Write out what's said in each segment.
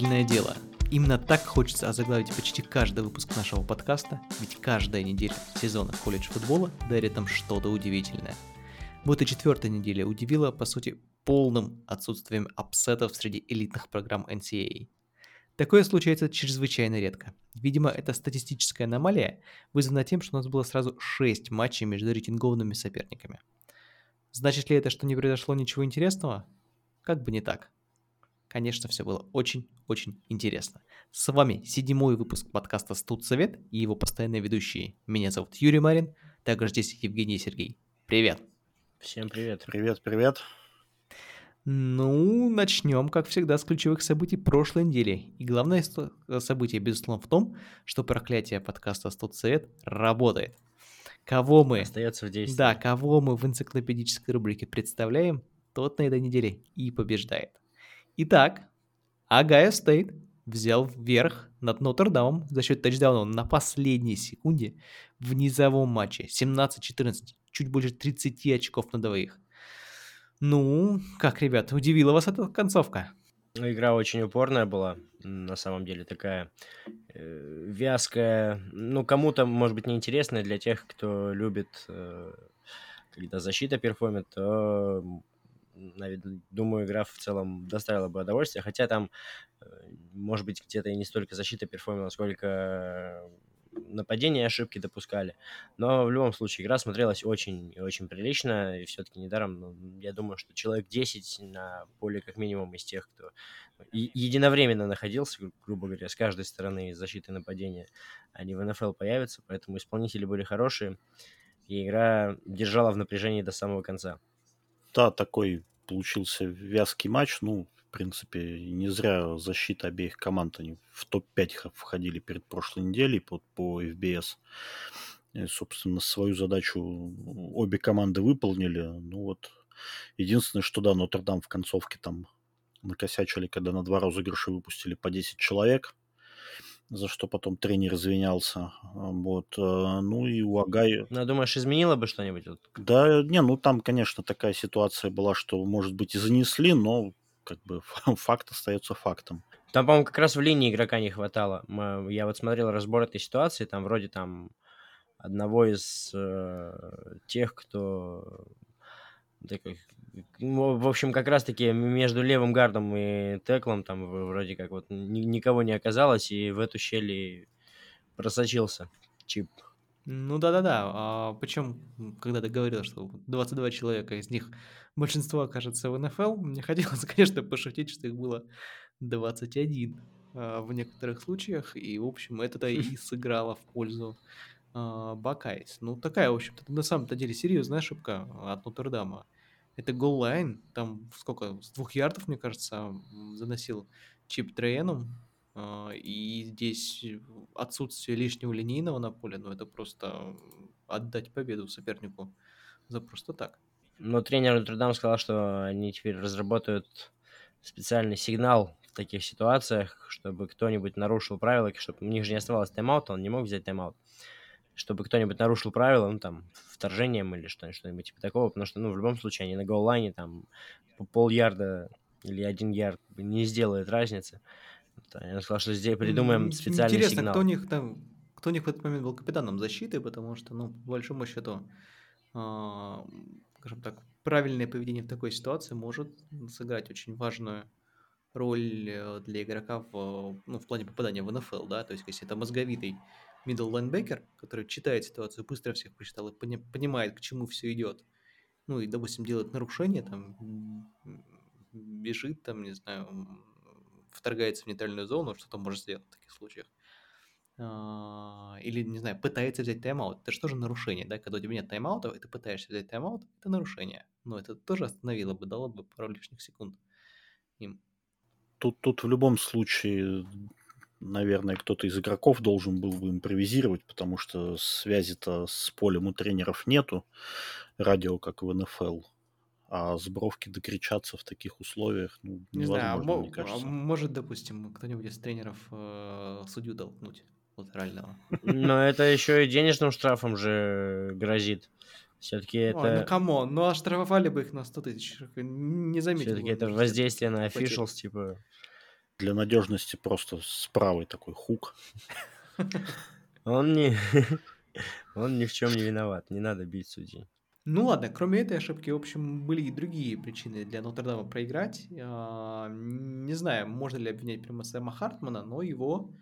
Удивительное дело. Именно так хочется озаглавить почти каждый выпуск нашего подкаста, ведь каждая неделя сезона колледж футбола дарит нам что-то удивительное. Вот и четвертая неделя удивила, по сути, полным отсутствием апсетов среди элитных программ NCAA. Такое случается чрезвычайно редко. Видимо, это статистическая аномалия, вызвана тем, что у нас было сразу 6 матчей между рейтингованными соперниками. Значит ли это, что не произошло ничего интересного? Как бы не так. Конечно, все было очень-очень интересно. С вами седьмой выпуск подкаста «Студсовет» и его постоянные ведущие. Меня зовут Юрий Марин, также здесь Евгений и Сергей. Привет! Всем привет. Привет, привет. Ну, начнем, как всегда, с ключевых событий прошлой недели. И главное событие, безусловно, в том, что проклятие подкаста «Студсовет» работает. Кого мы... Остается в действии. Да, кого мы в энциклопедической рубрике представляем, тот на этой неделе и побеждает. Итак, Огайо Стейт взял верх над Нотр-Дамом за счет тачдауна на последней секунде в низовом матче. 17-14, чуть больше 30 очков на двоих. Ну, как, ребят, удивила вас эта концовка? Ну, игра очень упорная была, на самом деле, такая э, вязкая. Ну, кому-то, может быть, неинтересная для тех, кто любит, э, когда защита перформит, то думаю, игра в целом доставила бы удовольствие. Хотя там, э, может быть, где-то и не столько защита перформила, сколько нападения и ошибки допускали. Но в любом случае игра смотрелась очень и очень прилично. И все-таки недаром, ну, я думаю, что человек 10 на поле как минимум из тех, кто единовременно находился, грубо говоря, с каждой стороны защиты и нападения, они в НФЛ появятся. Поэтому исполнители были хорошие. И игра держала в напряжении до самого конца. Да, такой получился вязкий матч. Ну, в принципе, не зря защита обеих команд, они в топ-5 входили перед прошлой неделей по, по FBS. И, собственно, свою задачу обе команды выполнили. Ну вот, единственное, что да, Нотр-Дам в концовке там накосячили, когда на два розыгрыша выпустили по 10 человек за что потом тренер извинялся. Вот. Э, ну и у Агай... Ну, думаешь, изменило бы что-нибудь? Да, не, ну там, конечно, такая ситуация была, что, может быть, и занесли, но как бы факт остается фактом. Там, по-моему, как раз в линии игрока не хватало. Я вот смотрел разбор этой ситуации, там вроде там одного из э, тех, кто таких в общем, как раз-таки между левым гардом и теклом там вроде как вот никого не оказалось, и в эту щель просочился чип. Ну да-да-да. А, причем, когда ты говорил, что 22 человека, из них большинство окажется в НФЛ, мне хотелось, конечно, пошутить, что их было 21 а, в некоторых случаях, и, в общем, это и сыграло в пользу а, Buckeyes. Ну, такая, в общем-то, на самом-то деле серьезная ошибка от Нотр-Дама это goal line, там сколько, с двух ярдов, мне кажется, заносил чип Трейном, а, и здесь отсутствие лишнего линейного на поле, ну это просто отдать победу сопернику за просто так. Но тренер Нотр-Дам сказал, что они теперь разработают специальный сигнал в таких ситуациях, чтобы кто-нибудь нарушил правила, чтобы у них же не оставалось тайм-аута, он не мог взять тайм-аут чтобы кто-нибудь нарушил правила, ну, там, вторжением или что-нибудь, что типа такого, потому что, ну, в любом случае, они на голлайне, там, пол ярда или один ярд не сделает разницы. Я сказал, что здесь придумаем специальный Интересно, сигнал. кто у них там, кто у них в этот момент был капитаном защиты, потому что, ну, по большому счету, э, скажем так, правильное поведение в такой ситуации может сыграть очень важную роль э, для игрока в, ну, в плане попадания в НФЛ, да, то есть если это мозговитый middle linebacker, который читает ситуацию, быстро всех посчитал и пони- понимает, к чему все идет, ну и, допустим, делает нарушение, там, бежит, там, не знаю, вторгается в нейтральную зону, что-то может сделать в таких случаях. А, или, не знаю, пытается взять тайм-аут. Это же тоже нарушение, да? Когда у тебя нет тайм-аутов, и ты пытаешься взять тайм-аут, это нарушение. Но это тоже остановило бы, дало бы пару лишних секунд им. Тут, тут в любом случае наверное, кто-то из игроков должен был бы импровизировать, потому что связи-то с полем у тренеров нету, радио, как в НФЛ. А с бровки докричаться в таких условиях, ну, Не знаю, а, мне а кажется. может, допустим, кто-нибудь из тренеров э, судью толкнуть латерального. Но это еще и денежным штрафом же грозит. Все-таки это... Ой, ну come on, ну оштрафовали бы их на 100 тысяч, не заметил. Все-таки это воздействие на officials, типа... Для надежности просто с правой такой хук. Он не, он ни в чем не виноват, не надо бить судей. Ну ладно, кроме этой ошибки, в общем, были и другие причины для Нотр-Дама проиграть. А, Не знаю, можно ли обвинять прямо Сэма Хартмана, но его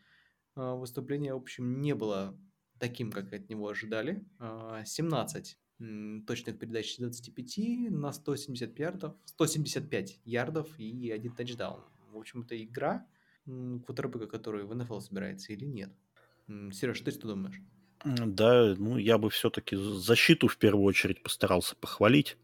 а, выступление, в общем, не было таким, как от него ожидали. А, 17 м, точных передач с 25 на 170 ярдов, 175 ярдов и один тачдаун. В общем, это игра квотербека, который в НФЛ собирается или нет. Сереж, ты что думаешь? Да, ну я бы все-таки защиту в первую очередь постарался похвалить.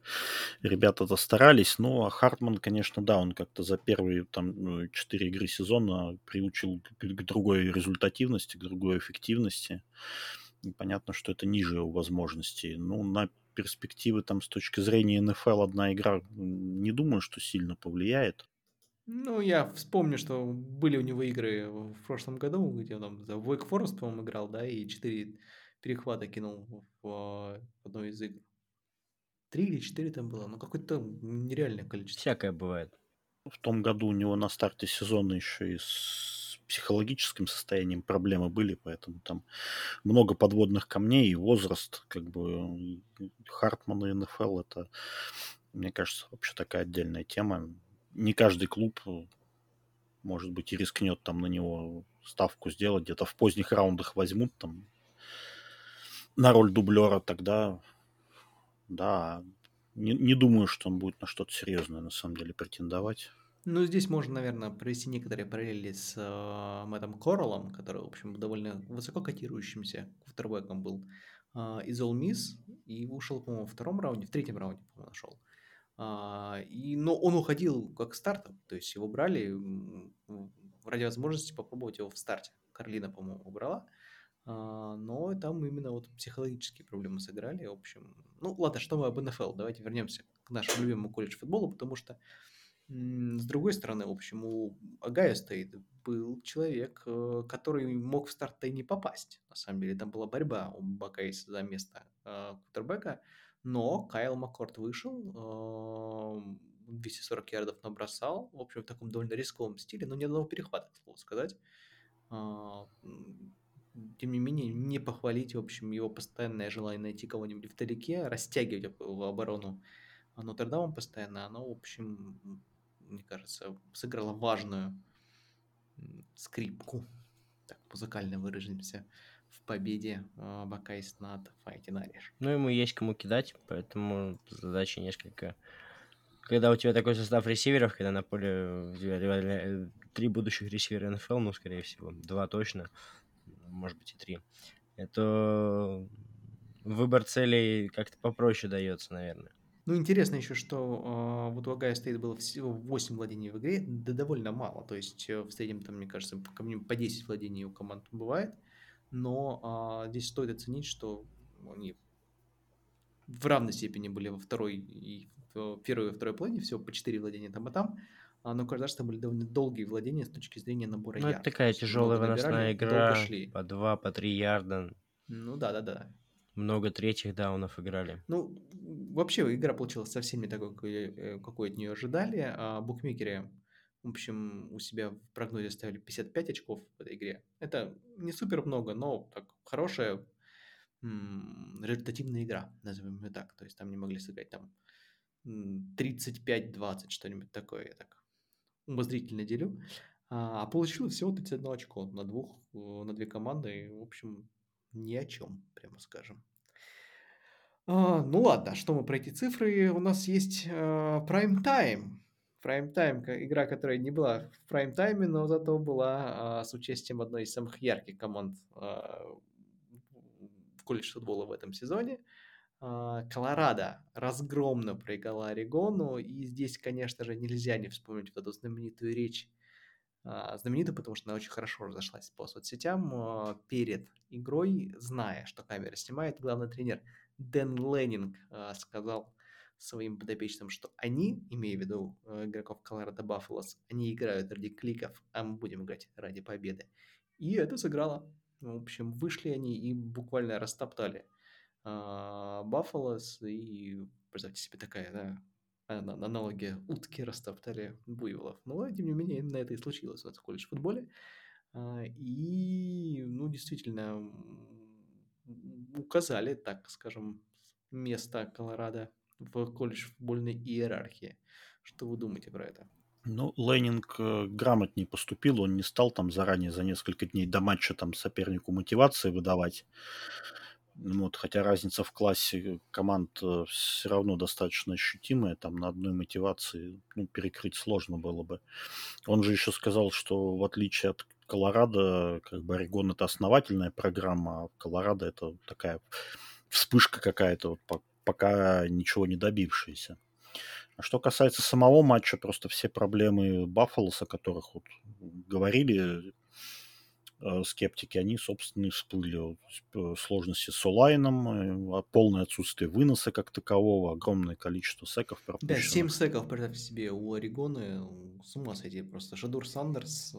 Ребята-то старались, но Хартман, конечно, да, он как-то за первые там ну, четыре игры сезона приучил к, к другой результативности, к другой эффективности. И понятно, что это ниже его возможностей. Ну, на перспективы там с точки зрения НФЛ одна игра не думаю, что сильно повлияет. Ну, я вспомню, что были у него игры в прошлом году, где он там за Wake Forest, по-моему, играл, да, и 4 перехвата кинул в, в одной из игр. Три или четыре там было, ну какое-то нереальное количество. Всякое бывает. В том году у него на старте сезона еще и с психологическим состоянием проблемы были, поэтому там много подводных камней и возраст, как бы Хартман и НФЛ это, мне кажется, вообще такая отдельная тема. Не каждый клуб, э, может быть, и рискнет там на него ставку сделать, где-то в поздних раундах возьмут там на роль дублера, тогда да, не, не думаю, что он будет на что-то серьезное на самом деле претендовать. Ну, здесь можно, наверное, провести некоторые параллели с э, Мэттом Корреллом, который, в общем, довольно высоко котирующимся квотербеком был э, из All Miss, и ушел, по-моему, во втором раунде, в третьем раунде, по-моему, нашел. А, и, но он уходил как стартер, то есть его брали ради возможности попробовать его в старте. Карлина, по-моему, убрала. А, но там именно вот психологические проблемы сыграли. В общем, ну ладно, что мы об НФЛ? Давайте вернемся к нашему любимому колледж футболу, потому что с другой стороны, в общем, у Агая стоит был человек, э, который мог в старт-то и не попасть. На самом деле, там была борьба у Бакайса за место э, кутербека, но Кайл Маккорт вышел, э, 240 ярдов набросал, в общем, в таком довольно рисковом стиле, но ни одного перехвата, к слову сказать. А, тем не менее, не похвалить, в общем, его постоянное желание найти кого-нибудь вдалеке, растягивать оборону Нотр-Дама постоянно, оно, в общем, мне кажется, сыграло важную скрипку, так музыкально выразимся, в победе э, Buckeyes над Fighting Irish. Ну, ему есть кому кидать, поэтому задача несколько... Когда у тебя такой состав ресиверов, когда на поле у тебя реально, э, три будущих ресивера НФЛ, ну, скорее всего, два точно, может быть и три, это выбор целей как-то попроще дается, наверное. Ну, интересно еще, что э, вот у Огайо Стейт было всего 8 владений в игре, да довольно мало. То есть э, в среднем, там, мне кажется, по, по 10 владений у команд бывает. Но э, здесь стоит оценить, что они в равной степени были во второй и в первой и второй половине, всего по 4 владения там и там. А, но кажется, что были довольно долгие владения с точки зрения набора Ну, это ярдов. То такая тяжелая выносная игра, по два, по три ярда, Ну да, да, да. много третьих даунов играли. Ну, вообще игра получилась совсем не такой, какой, э, от нее ожидали. А букмекеры, в общем, у себя в прогнозе ставили 55 очков в этой игре. Это не супер много, но так хорошая м, результативная игра, назовем ее так. То есть там не могли сыграть там м, 35-20, что-нибудь такое. Я так умозрительно делю. А а получилось всего 31 очко на двух, э, на две команды. И, в общем, ни о чем, прямо скажем. А, ну ладно, что мы про эти цифры? У нас есть а, Prime Time. Ка- игра, которая не была в Time, но зато была а, с участием одной из самых ярких команд а, колледж футбола в этом сезоне. А, Колорадо разгромно проиграла Орегону, и здесь, конечно же, нельзя не вспомнить вот эту знаменитую речь а, знаменитую, потому что она очень хорошо разошлась по соцсетям а, перед игрой, зная, что камера снимает, главный тренер Дэн Леннинг сказал своим подопечным, что они, имея в виду э, игроков Colorado Buffaloes, они играют ради кликов, а мы будем играть ради победы. И это сыграло. В общем, вышли они и буквально растоптали а, Buffaloes, и представьте себе такая, да, аналогия утки растоптали буйволов. Но, тем не менее, именно это и случилось у нас в колледж футболе. А, и, ну, действительно, указали, так скажем, место Колорадо в колледж футбольной иерархии. Что вы думаете про это? Ну, Ленинг э, грамотнее поступил, он не стал там заранее за несколько дней до матча там сопернику мотивации выдавать. Вот, хотя разница в классе команд э, все равно достаточно ощутимая, там на одной мотивации ну, перекрыть сложно было бы. Он же еще сказал, что в отличие от Колорадо, как бы Орегон это основательная программа, а Колорадо это такая вспышка какая-то, вот, пока ничего не добившаяся. А что касается самого матча, просто все проблемы Баффалос, о которых вот говорили э, скептики, они, собственно, и всплыли. Э, сложности с онлайном, э, полное отсутствие выноса как такового, огромное количество секов пропущено. Да, 7 секов, представьте себе, у Орегона с ума сойти просто. Шадур Сандерс,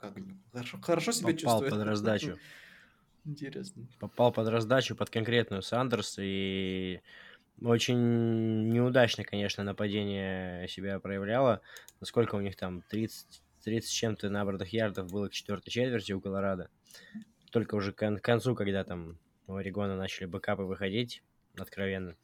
как, хорошо, хорошо себя Попал чувствует. под раздачу. Интересно. Попал под раздачу, под конкретную Сандерс, и очень неудачно, конечно, нападение себя проявляло. Насколько у них там 30, 30 чем-то набранных ярдов было к четвертой четверти у Колорадо. Только уже к концу, когда там у Орегона начали бэкапы выходить, откровенно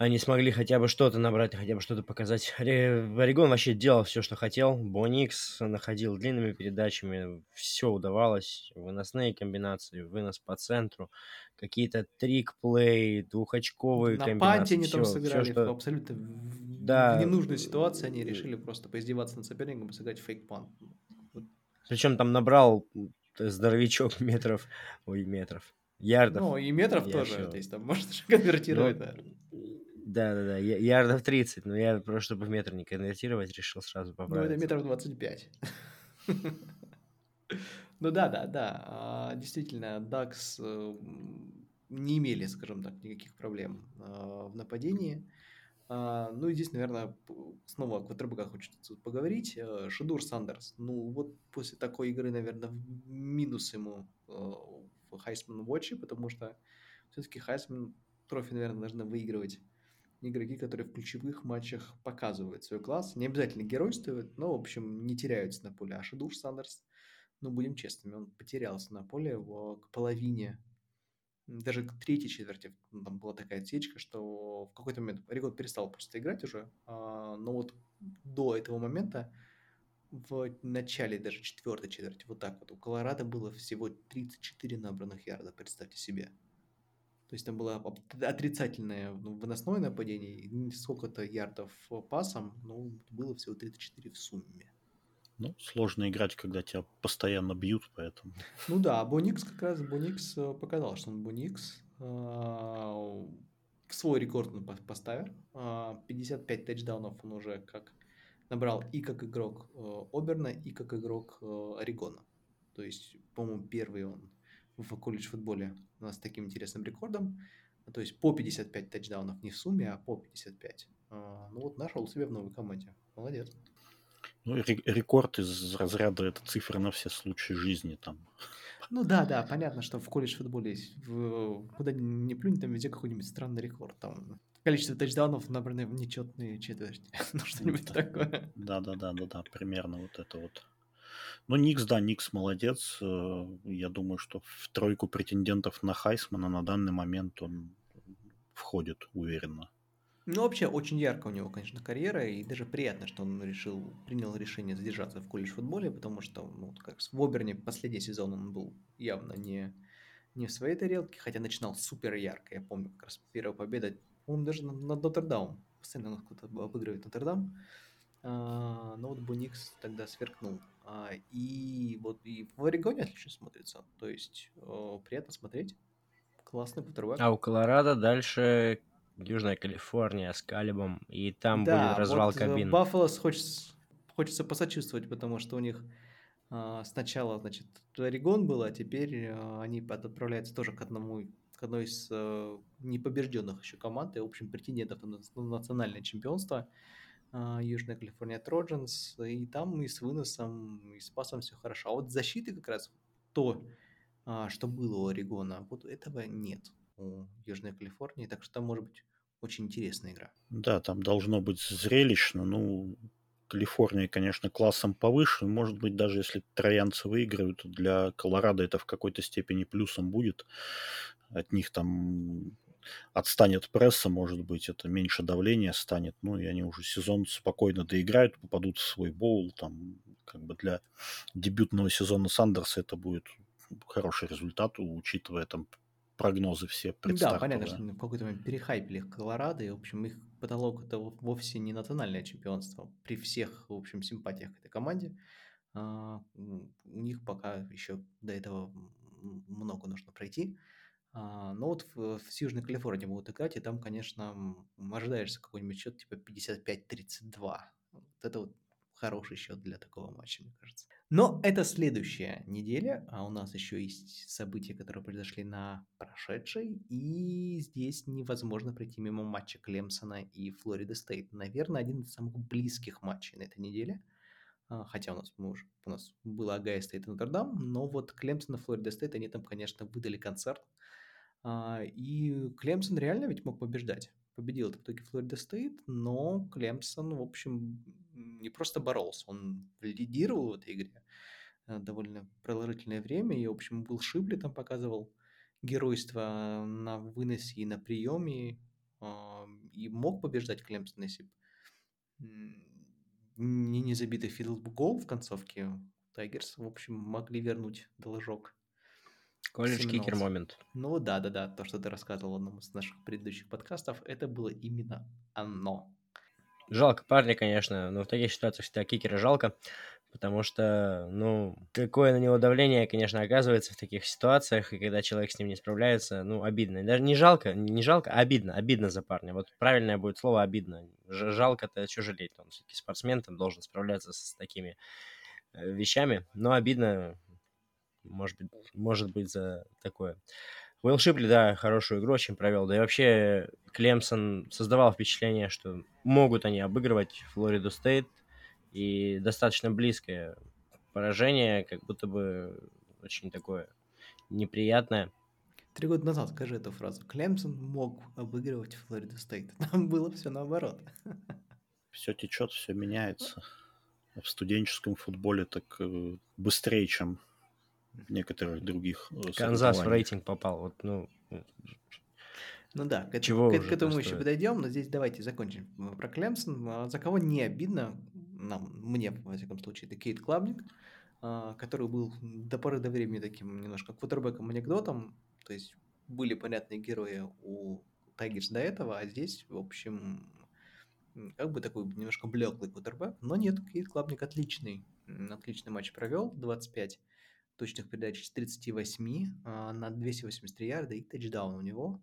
они смогли хотя бы что-то набрать, хотя бы что-то показать. Орегон вообще делал все, что хотел. Боникс находил длинными передачами, все удавалось. Выносные комбинации, вынос по центру, какие-то трик-плей, двухочковые На комбинации. панте они там сыграли все, что... абсолютно да. в ненужной ситуации. Они решили просто поиздеваться над соперником и сыграть фейк-пант. Причем там набрал здоровячок метров, ой, метров, ярдов. Ну, и метров тоже, считал. то есть там можно конвертировать, ну. Да, да, да. Ярдов 30, но я просто, чтобы в метр не конвертировать, решил сразу поправить. Ну, это метров 25. Ну да, да, да. Действительно, Ducks э, не имели, скажем так, никаких проблем а, в нападении. А, ну и здесь, наверное, снова о квотербеках хочется поговорить. Э, Шедур Сандерс. Ну вот после такой игры, наверное, минус ему э, в Heisman Watch, потому что все-таки Heisman Trophy, наверное, должны выигрывать игроки, которые в ключевых матчах показывают свой класс. Не обязательно геройствуют, но, в общем, не теряются на поле. А Шедур Сандерс, ну, будем честными, он потерялся на поле в, к половине, даже к третьей четверти. Ну, там была такая отсечка, что в какой-то момент Орегон перестал просто играть уже, а, но вот до этого момента в начале даже четвертой четверти, вот так вот, у Колорадо было всего 34 набранных ярда, представьте себе. То есть там было отрицательное ну, выносное нападение, сколько-то ярдов пасом, но было всего 34 в сумме. Ну, сложно играть, когда тебя постоянно бьют, поэтому... Ну да, Боникс как раз, Боникс э, показал, что он Боникс. А, свой рекорд он поставил. 55 а, тачдаунов он уже как набрал и как игрок э, Оберна, и как игрок э, Орегона. То есть, по-моему, первый он в колледж-футболе у нас с таким интересным рекордом. То есть по 55 тачдаунов не в сумме, а по 55. А, ну вот нашел себе в новой команде. Молодец. Ну, рекорд из разряда это цифры на все случаи жизни там. Ну да, да, понятно, что в колледж-футболе есть, в, куда ни плюнь, там везде какой-нибудь странный рекорд. Там количество тачдаунов набраны в нечетные четверти. ну, что-нибудь такое. Да, да, да, да, да, примерно вот это вот. Ну, Никс, да, Никс молодец. Э, я думаю, что в тройку претендентов на Хайсмана на данный момент он входит уверенно. Ну, вообще, очень ярко у него, конечно, карьера, и даже приятно, что он решил, принял решение задержаться в колледж-футболе, потому что, ну, как в Оберне последний сезон он был явно не, не в своей тарелке, хотя начинал супер ярко. Я помню, как раз первая победа, он даже над Нотр-Дам, постоянно кто-то обыгрывает Нотр-Дам, но вот Буникс тогда сверкнул. А, и вот и в Орегоне отлично смотрится. То есть э, приятно смотреть. Классный квотербек. А у Колорадо дальше Южная Калифорния с Калибом, и там да, будет развал вот э, кабин. Баффало хочется, хочется посочувствовать, потому что у них а, сначала, значит, Орегон был, а теперь а, они отправляются тоже к одному к одной из а, непобежденных еще команд, и, в общем, претендентов на национальное чемпионство. Южная Калифорния Троджанс, и там и с выносом, и с пасом все хорошо. А вот защиты как раз то, а, что было у Орегона, вот этого нет у Южной Калифорнии, так что там может быть очень интересная игра. Да, там должно быть зрелищно. Ну, Калифорния, конечно, классом повыше. Может быть, даже если троянцы выиграют, для Колорадо это в какой-то степени плюсом будет. От них там отстанет пресса, может быть, это меньше давления станет, ну, и они уже сезон спокойно доиграют, попадут в свой боул, там, как бы для дебютного сезона Сандерса это будет хороший результат, учитывая там прогнозы все Да, понятно, что в какой-то момент перехайпили их Колорадо, и, в общем, их потолок это вовсе не национальное чемпионство. При всех, в общем, симпатиях к этой команде, а, у них пока еще до этого много нужно пройти. А, но вот в, в Южной Калифорнии будут играть, и там, конечно, ожидаешься какой-нибудь счет типа 55-32. Вот это вот хороший счет для такого матча, мне кажется. Но это следующая неделя, а у нас еще есть события, которые произошли на прошедшей, и здесь невозможно пройти мимо матча Клемсона и Флорида Стейт. Наверное, один из самых близких матчей на этой неделе. А, хотя у нас, мы уже, у нас было Огайо Стейт и Нотр-Дам, но вот Клемсон и Флорида Стейт, они там, конечно, выдали концерт. А, и Клемсон реально ведь мог побеждать. Победил в итоге Флорида Стейт, но Клемсон, в общем, не просто боролся, он лидировал в этой игре э, довольно продолжительное время, и, в общем, был Шибли там показывал геройство на выносе и на приеме, а, и мог побеждать Клемсон, если бы не, забитый фидл гол в концовке. Тайгерс, в общем, могли вернуть должок. Колледж кикер момент. Ну да, да, да, то, что ты рассказывал в одном из наших предыдущих подкастов, это было именно оно. Жалко парня, конечно, но в таких ситуациях всегда кикера жалко, потому что, ну, какое на него давление, конечно, оказывается в таких ситуациях, и когда человек с ним не справляется, ну, обидно. Даже не жалко, не жалко, а обидно, обидно за парня. Вот правильное будет слово обидно. Жалко-то что жалеть, он все-таки спортсмен, там должен справляться с такими э, вещами, но обидно, может быть, может быть за такое. Уилл Шипли, да, хорошую игру очень провел. Да и вообще Клемсон создавал впечатление, что могут они обыгрывать Флориду Стейт. И достаточно близкое поражение, как будто бы очень такое неприятное. Три года назад скажи эту фразу. Клемсон мог обыгрывать Флориду Стейт. Там было все наоборот. Все течет, все меняется. В студенческом футболе так э, быстрее, чем некоторых других э, Канзас в рейтинг попал. Вот, ну, ну да, к, Чего к, к этому мы еще подойдем, но здесь давайте закончим про Клемсон. А, за кого не обидно, нам, мне, во всяком случае, это Кейт Клубник, а, который был до поры до времени таким немножко квотербеком анекдотом, то есть были понятные герои у Tigers до этого, а здесь, в общем, как бы такой немножко блеклый квотербек, но нет, Кейт Клубник отличный, отличный матч провел, 25 точных передач из 38 а, на 283 ярда и тачдаун у него.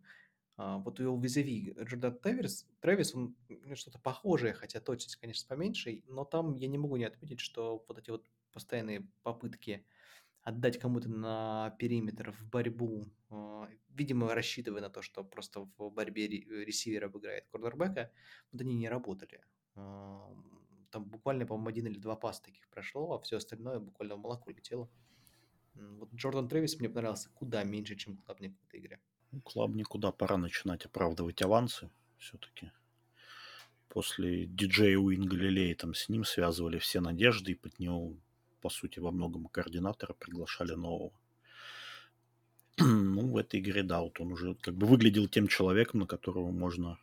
А, вот у его визави Джордан Трэвис, Трэвис, он что-то похожее, хотя точность, конечно, поменьше, но там я не могу не отметить, что вот эти вот постоянные попытки отдать кому-то на периметр в борьбу, а, видимо, рассчитывая на то, что просто в борьбе ресивер обыграет корнербека, вот они не работали. Там буквально, по-моему, один или два паса таких прошло, а все остальное буквально в молоко летело. Вот Джордан Трэвис мне понравился куда меньше, чем Клабник в этой игре. Ну, Клабнику, да, пора начинать оправдывать авансы все-таки. После диджея Уин Галилея там с ним связывали все надежды, и под него, по сути, во многом координатора приглашали нового. ну, в этой игре, да, вот он уже как бы выглядел тем человеком, на которого можно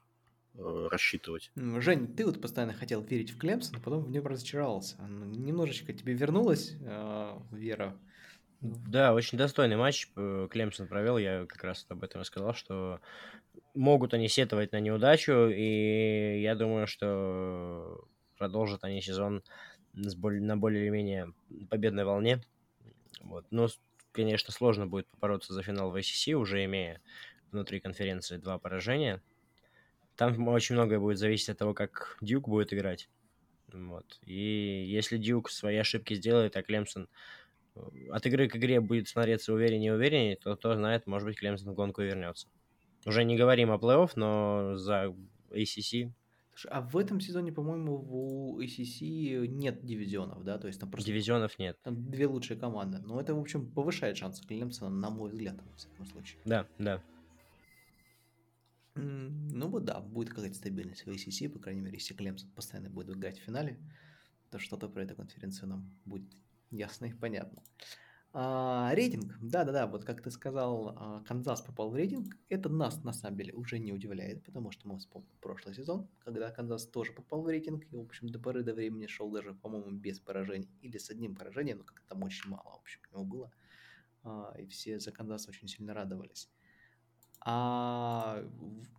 э, рассчитывать. Жень, ты вот постоянно хотел верить в Клемсон, а потом в нем разочаровался. Немножечко тебе вернулась э, вера да, очень достойный матч э, Клемсон провел. Я как раз об этом и сказал, что могут они сетовать на неудачу, и я думаю, что продолжат они сезон с более, на более-менее победной волне. Вот. Но, конечно, сложно будет побороться за финал в ACC, уже имея внутри конференции два поражения. Там очень многое будет зависеть от того, как Дюк будет играть. Вот. И если Дюк свои ошибки сделает, а Клемсон от игры к игре будет смотреться увереннее и увереннее, то кто знает, может быть, Клемсон в гонку вернется. Уже не говорим о плей-офф, но за ACC... а в этом сезоне, по-моему, у ACC нет дивизионов, да? То есть там просто... Дивизионов нет. Там две лучшие команды. Но это, в общем, повышает шансы Клемсона, на мой взгляд, во всяком случае. Да, да. Ну, особо, да, будет какая-то стабильность в ACC, по крайней мере, если Клемсон постоянно будет играть в финале, то что-то про эту конференцию нам будет ясно и понятно. А, рейтинг, да-да-да, вот как ты сказал, а, Канзас попал в рейтинг. Это нас на самом деле уже не удивляет, потому что мы вспомним прошлый сезон, когда Канзас тоже попал в рейтинг, и, в общем, до поры до времени шел даже, по-моему, без поражений, или с одним поражением, но как-то там очень мало, в общем, него было. А, и все за Канзас очень сильно радовались. А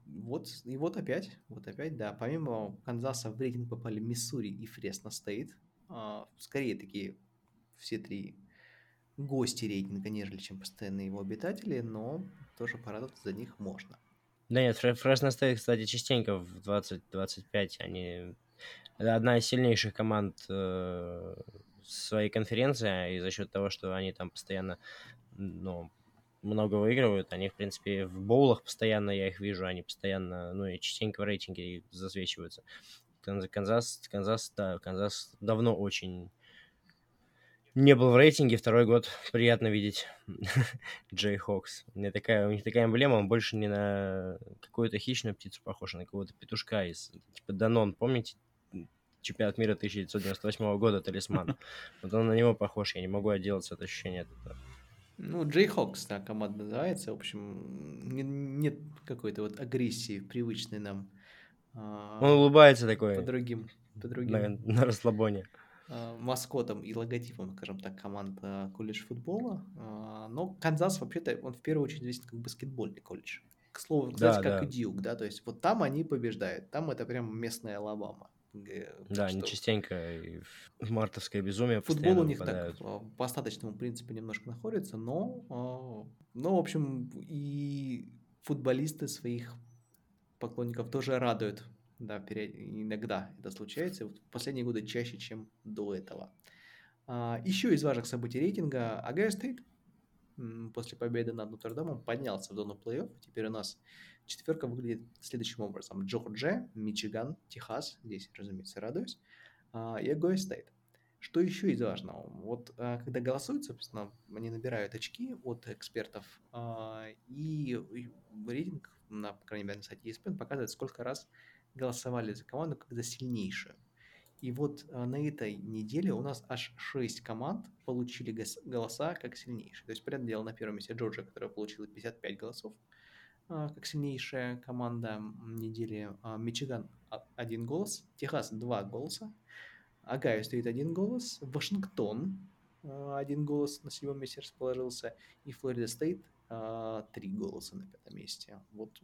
вот, и вот опять, вот опять, да, помимо Канзаса в рейтинг попали Миссури и Фресно Стейт. А, скорее такие все три гости рейтинга, нежели чем постоянные его обитатели, но тоже порадоваться за них можно. Да нет, Фресно Стейт, кстати, частенько в 20-25 они одна из сильнейших команд э, своей конференции, и за счет того, что они там постоянно ну, много выигрывают. Они, в принципе, в боулах постоянно я их вижу, они постоянно, ну и частенько в рейтинге засвечиваются. Канзас, Канзас, да, Канзас давно очень не был в рейтинге, второй год приятно видеть Jayhawks. У, меня такая, у них такая эмблема, он больше не на какую-то хищную птицу похож, а на какого-то петушка из, типа Данон, помните? Чемпионат мира 1998 года, талисман. Вот он на него похож, я не могу отделаться от ощущения от этого. Ну, Jayhawks, да, команда называется. В общем, не, нет какой-то вот агрессии, привычной нам. А, Он улыбается такой. По другим, по другим. На, на расслабоне. А, маскотом и логотипом, скажем так, команд колледж-футбола. А, но Канзас, вообще-то, он в первую очередь известен как баскетбольный колледж. К слову, кстати, да, как да. и Дьюк, да, то есть вот там они побеждают, там это прям местная Алабама. Да, что... они частенько в мартовское безумие Футбол у них выпадают. так по остаточному принципу немножко находится, но, но, в общем, и футболисты своих поклонников тоже радуют. Да, иногда это случается. В последние годы чаще, чем до этого. А, еще из важных событий рейтинга Огайо Стейт после победы над Нотр-Дамом поднялся в зону плей-офф. Теперь у нас Четверка выглядит следующим образом. Джорджия, Мичиган, Техас, здесь, разумеется, радуюсь, а, и Огайо Стейт. Что еще из важного? Вот а, когда голосуют, собственно, они набирают очки от экспертов, а, и рейтинг, на, по крайней мере, на сайте ESPN показывает, сколько раз голосовали за команду как за сильнейшую. И вот на этой неделе у нас аж 6 команд получили голоса как сильнейшие. То есть, понятное дело, на первом месте Джорджия, которая получила 55 голосов, а, как сильнейшая команда недели. А, Мичиган один голос, Техас два голоса, Огайо Стейт один голос, Вашингтон а, один голос на седьмом месте расположился, и Флорида Стейт три голоса на пятом месте. Вот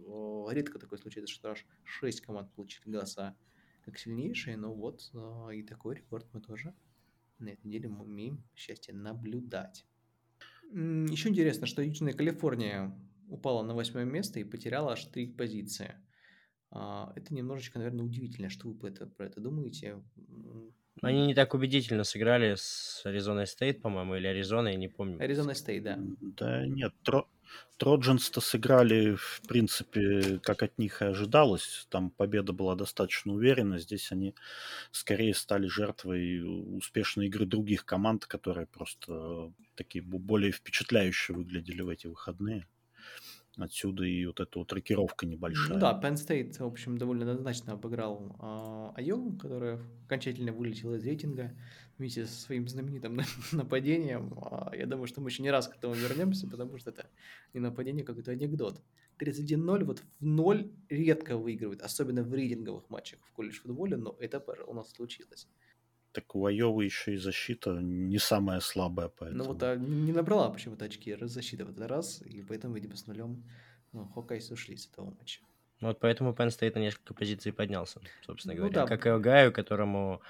редко такое случается, что аж шесть команд получили голоса как сильнейшие, но вот и такой рекорд мы тоже на этой неделе мы имеем счастье наблюдать. Еще интересно, что Южная Калифорния упала на восьмое место и потеряла аж три позиции. А, это немножечко, наверное, удивительно, что вы про это, про это думаете. Они не так убедительно сыграли с Аризоной Стейт, по-моему, или Аризоной, я не помню. Аризона Стейт, да. Да нет, Tro... Trojans -то сыграли, в принципе, как от них и ожидалось. Там победа была достаточно уверена. Здесь они скорее стали жертвой успешной игры других команд, которые просто такие более впечатляющие выглядели в эти выходные. Отсюда и вот эта вот рокировка небольшая. Ну да, Penn State, в общем, довольно однозначно обыграл э, Айову, которая окончательно вылетела из рейтинга вместе со своим знаменитым нападением. Э, я думаю, что мы еще не раз к этому вернемся, потому что это не нападение, а какой-то анекдот. 31-0, вот в ноль редко выигрывают, особенно в рейтинговых матчах в колледж-футболе, но это у нас случилось. Так у Айовы еще и защита не самая слабая, поэтому... Ну вот а не набрала почему-то очки защита в этот раз, и поэтому, видимо, с нулем ну, Hawkeyes ушли с этого матча. Ну вот поэтому Пенн Стейт на несколько позиций поднялся, собственно ну, говоря. Да. Как и Огайо, которому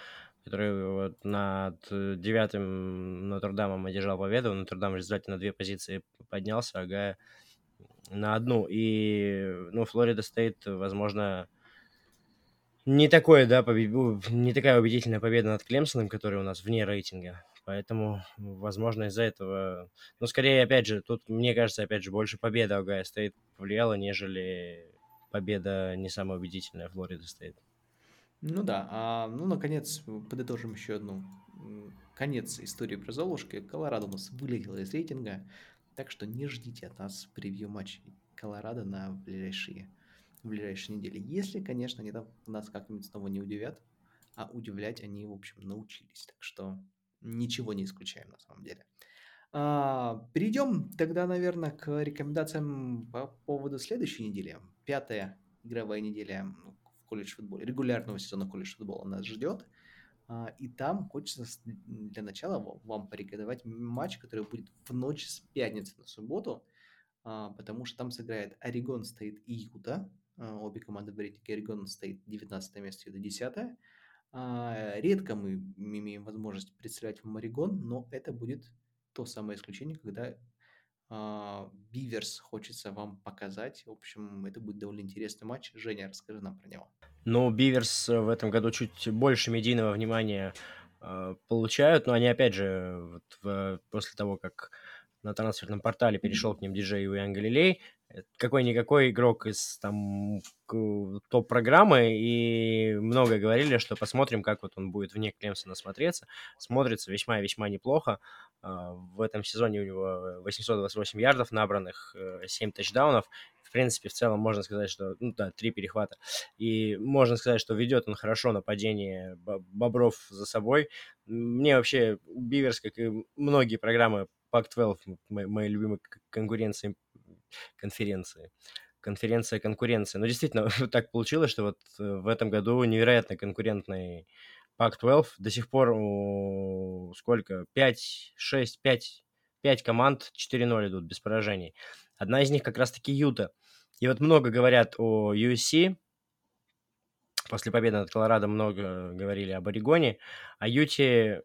который вот над девятым Нотр-Дамом одержал победу. Нотр-Дам в результате на две позиции поднялся, Огайо на одну. И, ну, Флорида Стейт, возможно, не такое, да, побед... не такая убедительная победа над Клемсоном, который у нас вне рейтинга. Поэтому, возможно, из-за этого... Ну, скорее, опять же, тут, мне кажется, опять же, больше победа Огайо Стейт повлияла, нежели победа не самая убедительная Флорида Стейт. Ну да, а, ну, наконец, подытожим еще одну. Конец истории про Золушку. Колорадо у нас вылетела из рейтинга, так что не ждите от нас превью матчей Колорадо на ближайшие в ближайшие недели. Если, конечно, они там нас как-нибудь снова не удивят, а удивлять они, в общем, научились. Так что ничего не исключаем на самом деле. А, перейдем тогда, наверное, к рекомендациям по поводу следующей недели. Пятая игровая неделя в колледж футболе, регулярного сезона колледж футбола нас ждет. А, и там хочется для начала вам порекомендовать матч, который будет в ночь с пятницы на субботу, а, потому что там сыграет Орегон Стейт и Юта. Обе команды в рейтинге Орегон Стейт 19 место, Юта 10 Редко мы имеем возможность представлять вам Орегон, но это будет то самое исключение, когда Beavers а, хочется вам показать. В общем, это будет довольно интересный матч. Женя, расскажи нам про него. Ну, Beavers в этом году чуть больше медийного внимания э, получают, но они, опять же, вот в, после того, как на трансферном портале перешел к ним диджей Уян Галилей, какой-никакой игрок из там топ-программы, и много говорили, что посмотрим, как вот он будет вне Клемсона смотреться. Смотрится весьма-весьма неплохо. А, в этом сезоне у него 828 ярдов набранных, 7 э, тачдаунов. В принципе, в целом можно сказать, что, ну да, три перехвата. И можно сказать, что ведет он хорошо нападение Бобров за собой. Мне вообще Биверс, как и многие программы Pac-12, мои, мои любимые конкуренции конференции. Конференция конкуренция. Но действительно, так получилось, что вот э, в этом году невероятно конкурентный Pac-12. До сих пор сколько? 5, 6, 5, 5 команд 4-0 идут без поражений. Одна из них как раз-таки Юта. И вот много говорят о USC. После победы над Колорадо много говорили об Орегоне. О Юте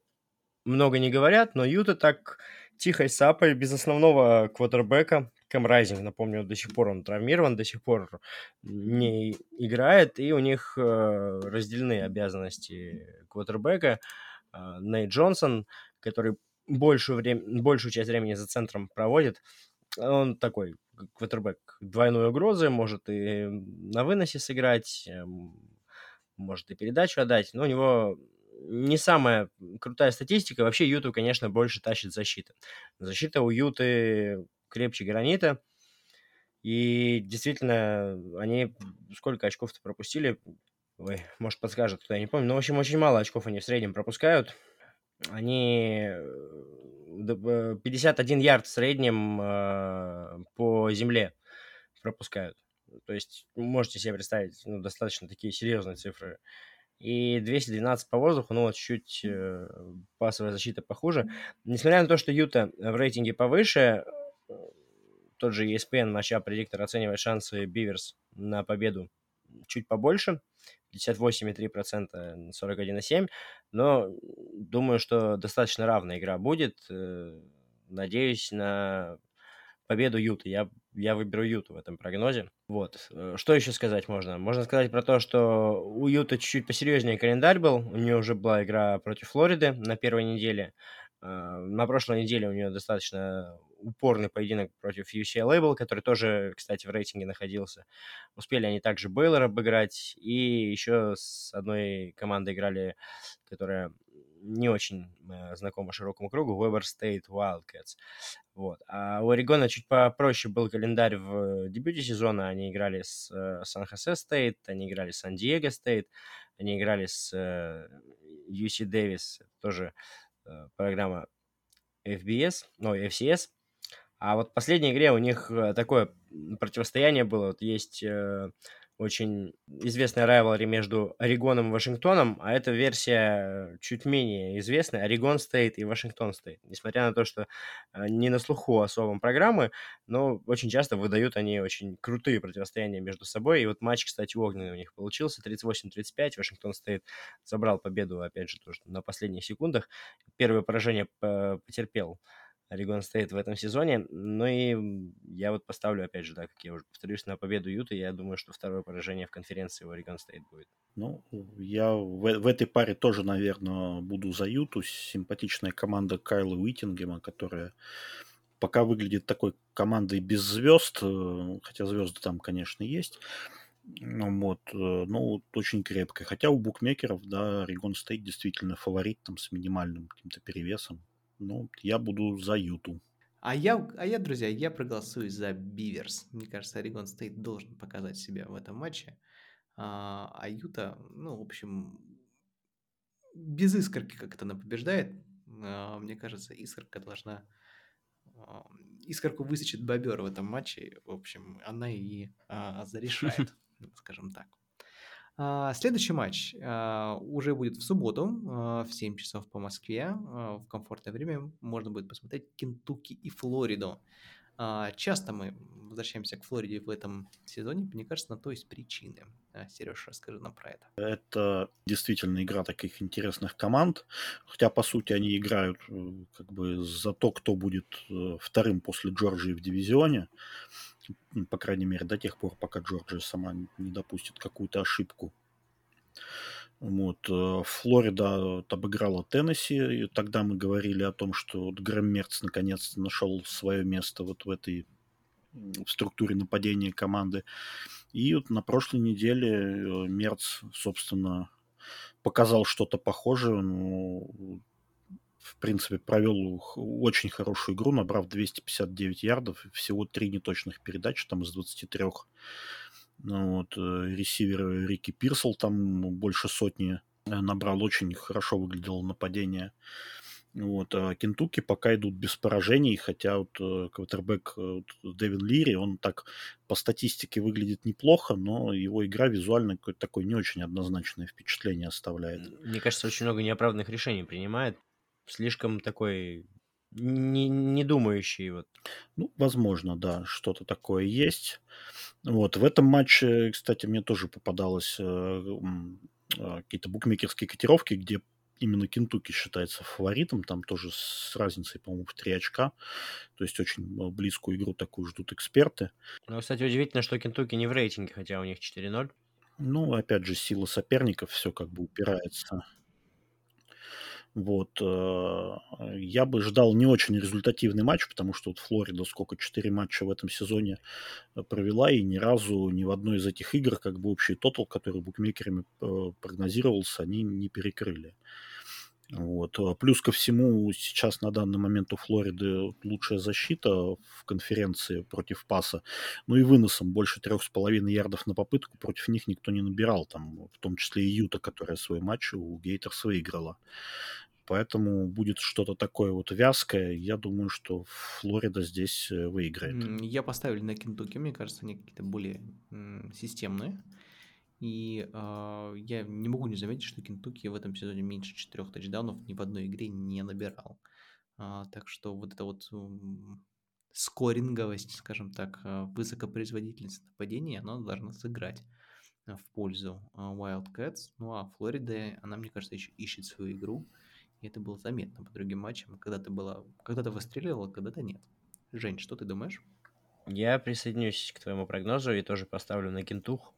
много не говорят, но Юта так тихой сапой, без основного квотербека. Кэм Райзинг, напомню, до сих пор он травмирован, до сих пор не играет, и у них э, разделены обязанности квотербека. Э, Нейт Джонсон, который большую, время, большую часть времени за центром проводит, он такой квотербек двойной угрозы, может и на выносе сыграть, эм, может и передачу отдать, но у него не самая крутая статистика. Вообще Юту, конечно, больше тащит защита. Защита у Юты крепче гранита. И действительно, они сколько очков-то пропустили? Ой, может, подскажет, кто я не помню. Но, в общем, очень мало очков они в среднем пропускают. Они 51 э, ярд в среднем э, по земле пропускают. То есть можете себе представить ну, достаточно такие серьезные цифры и 212 по воздуху, ну, вот чуть-чуть э, пасовая защита похуже. Несмотря на то, что Юта в рейтинге повыше, э, тот же ESPN, матча предиктор оценивает шансы Биверс на победу чуть побольше, 58,3%, 41,7%, но думаю, что достаточно равная игра будет. Э, надеюсь на победу Юты. Я, я выберу Юту в этом прогнозе. Вот. Э, что еще сказать можно? Можно сказать про то, что у Юты чуть-чуть посерьезнее календарь был. У нее уже была игра против Флориды на первой неделе. Э, на прошлой неделе у нее достаточно упорный поединок против UCLA был, который тоже, кстати, в рейтинге находился. Успели они также Бейлор обыграть, и еще с одной командой играли, которая не очень э, знакома широкому кругу, Weber State Wildcats. Вот. А у Орегона чуть попроще был календарь в дебюте сезона. Они играли с Сан-Хосе Стейт, они играли с Сан-Диего Стейт, они играли с э, UC Davis, тоже э, программа FBS, ну, FCS. А вот в последней игре у них э, такое противостояние было. Вот есть э, очень известная райвалри между Орегоном и Вашингтоном, а эта версия чуть менее известная. Орегон стоит и Вашингтон стоит. Несмотря на то, что э, не на слуху особом программы, но очень часто выдают они очень крутые противостояния между собой. И вот матч, кстати, огненный у них получился. 38-35. Вашингтон стоит забрал победу, опять же, тоже на последних секундах. Первое поражение потерпел Орегон стоит в этом сезоне. Ну и я вот поставлю, опять же, да, как я уже повторюсь, на победу Юта. Я думаю, что второе поражение в конференции у Орегон стоит будет. Ну, я в, в этой паре тоже, наверное, буду за Юту. Симпатичная команда Кайла Уитингема, которая пока выглядит такой командой без звезд, э, хотя звезды там, конечно, есть. Ну, вот, э, ну, очень крепкая. Хотя у букмекеров, да, Орегон стоит действительно фаворит там с минимальным каким-то перевесом. Ну, я буду за Юту. А я, а я, друзья, я проголосую за Биверс. Мне кажется, Орегон Стейт должен показать себя в этом матче. А, а Юта, ну, в общем, без искорки как-то она побеждает. А, мне кажется, искорка должна... А, искорку высечет Бобер в этом матче. В общем, она и а, зарешает, скажем так. А, следующий матч а, уже будет в субботу а, в 7 часов по Москве. В комфортное время можно будет посмотреть Кентукки и Флориду. Часто мы возвращаемся к Флориде в этом сезоне. Мне кажется, на то есть причины. Сереж, расскажи нам про это. Это действительно игра таких интересных команд. Хотя, по сути, они играют э, как бы за то, кто будет э, вторым после Джорджии в дивизионе по крайней мере, до тех пор, пока Джорджия сама не допустит какую-то ошибку. Вот. Э, Флорида обыграла Теннесси, и тогда мы говорили о том, что вот Грэм Мерц наконец нашел свое место вот в этой в структуре нападения команды. И вот на прошлой неделе э, Мерц, собственно, показал что-то похожее. Ну, в принципе, провел очень хорошую игру, набрав 259 ярдов, всего три неточных передачи там из 23. Ну, вот, э, ресивер Рики Пирсел там больше сотни э, набрал, очень хорошо выглядело нападение. Вот, а Кентукки пока идут без поражений, хотя вот э, квотербек вот, Дэвин Лири, он так по статистике выглядит неплохо, но его игра визуально какое-то такое не очень однозначное впечатление оставляет. Мне кажется, очень много неоправданных решений принимает слишком такой не, не думающий. Вот. Ну, возможно, да, что-то такое есть. Вот, в этом матче, кстати, мне тоже попадалось э, э, какие-то букмекерские котировки, где именно Кентуки считается фаворитом, там тоже с разницей, по-моему, в 3 очка, то есть очень э, близкую игру такую ждут эксперты. Ну, кстати, удивительно, что Кентуки не в рейтинге, хотя у них 4-0. Ну, опять же, сила соперников, все как бы упирается. Вот. Э, я бы ждал не очень результативный матч, потому что вот Флорида сколько, четыре матча в этом сезоне э, провела, и ни разу ни в одной из этих игр как бы общий тотал, который букмекерами э, прогнозировался, они не перекрыли. Вот. Плюс ко всему, сейчас на данный момент у Флориды лучшая защита в конференции против паса. Ну и выносом больше трех с половиной ярдов на попытку против них никто не набирал. Там, в том числе и Юта, которая свой матч у Гейтерс выиграла. Поэтому будет что-то такое вот вязкое. Я думаю, что Флорида здесь э, выиграет. Я поставил на Кентукки. Мне кажется, они какие-то более системные. И э, я не могу не заметить, что Кентукки в этом сезоне меньше четырех тачдаунов ни в одной игре не набирал. А, так что вот эта вот скоринговость, скажем так, а, высокопроизводительность нападения, она должна сыграть в пользу Wildcats. Ну а Флорида, она, мне кажется, еще ищет свою игру. И это было заметно по другим матчам. Когда ты была, когда ты выстреливала, когда-то нет. Жень, что ты думаешь? Я присоединюсь к твоему прогнозу и тоже поставлю на Кентух.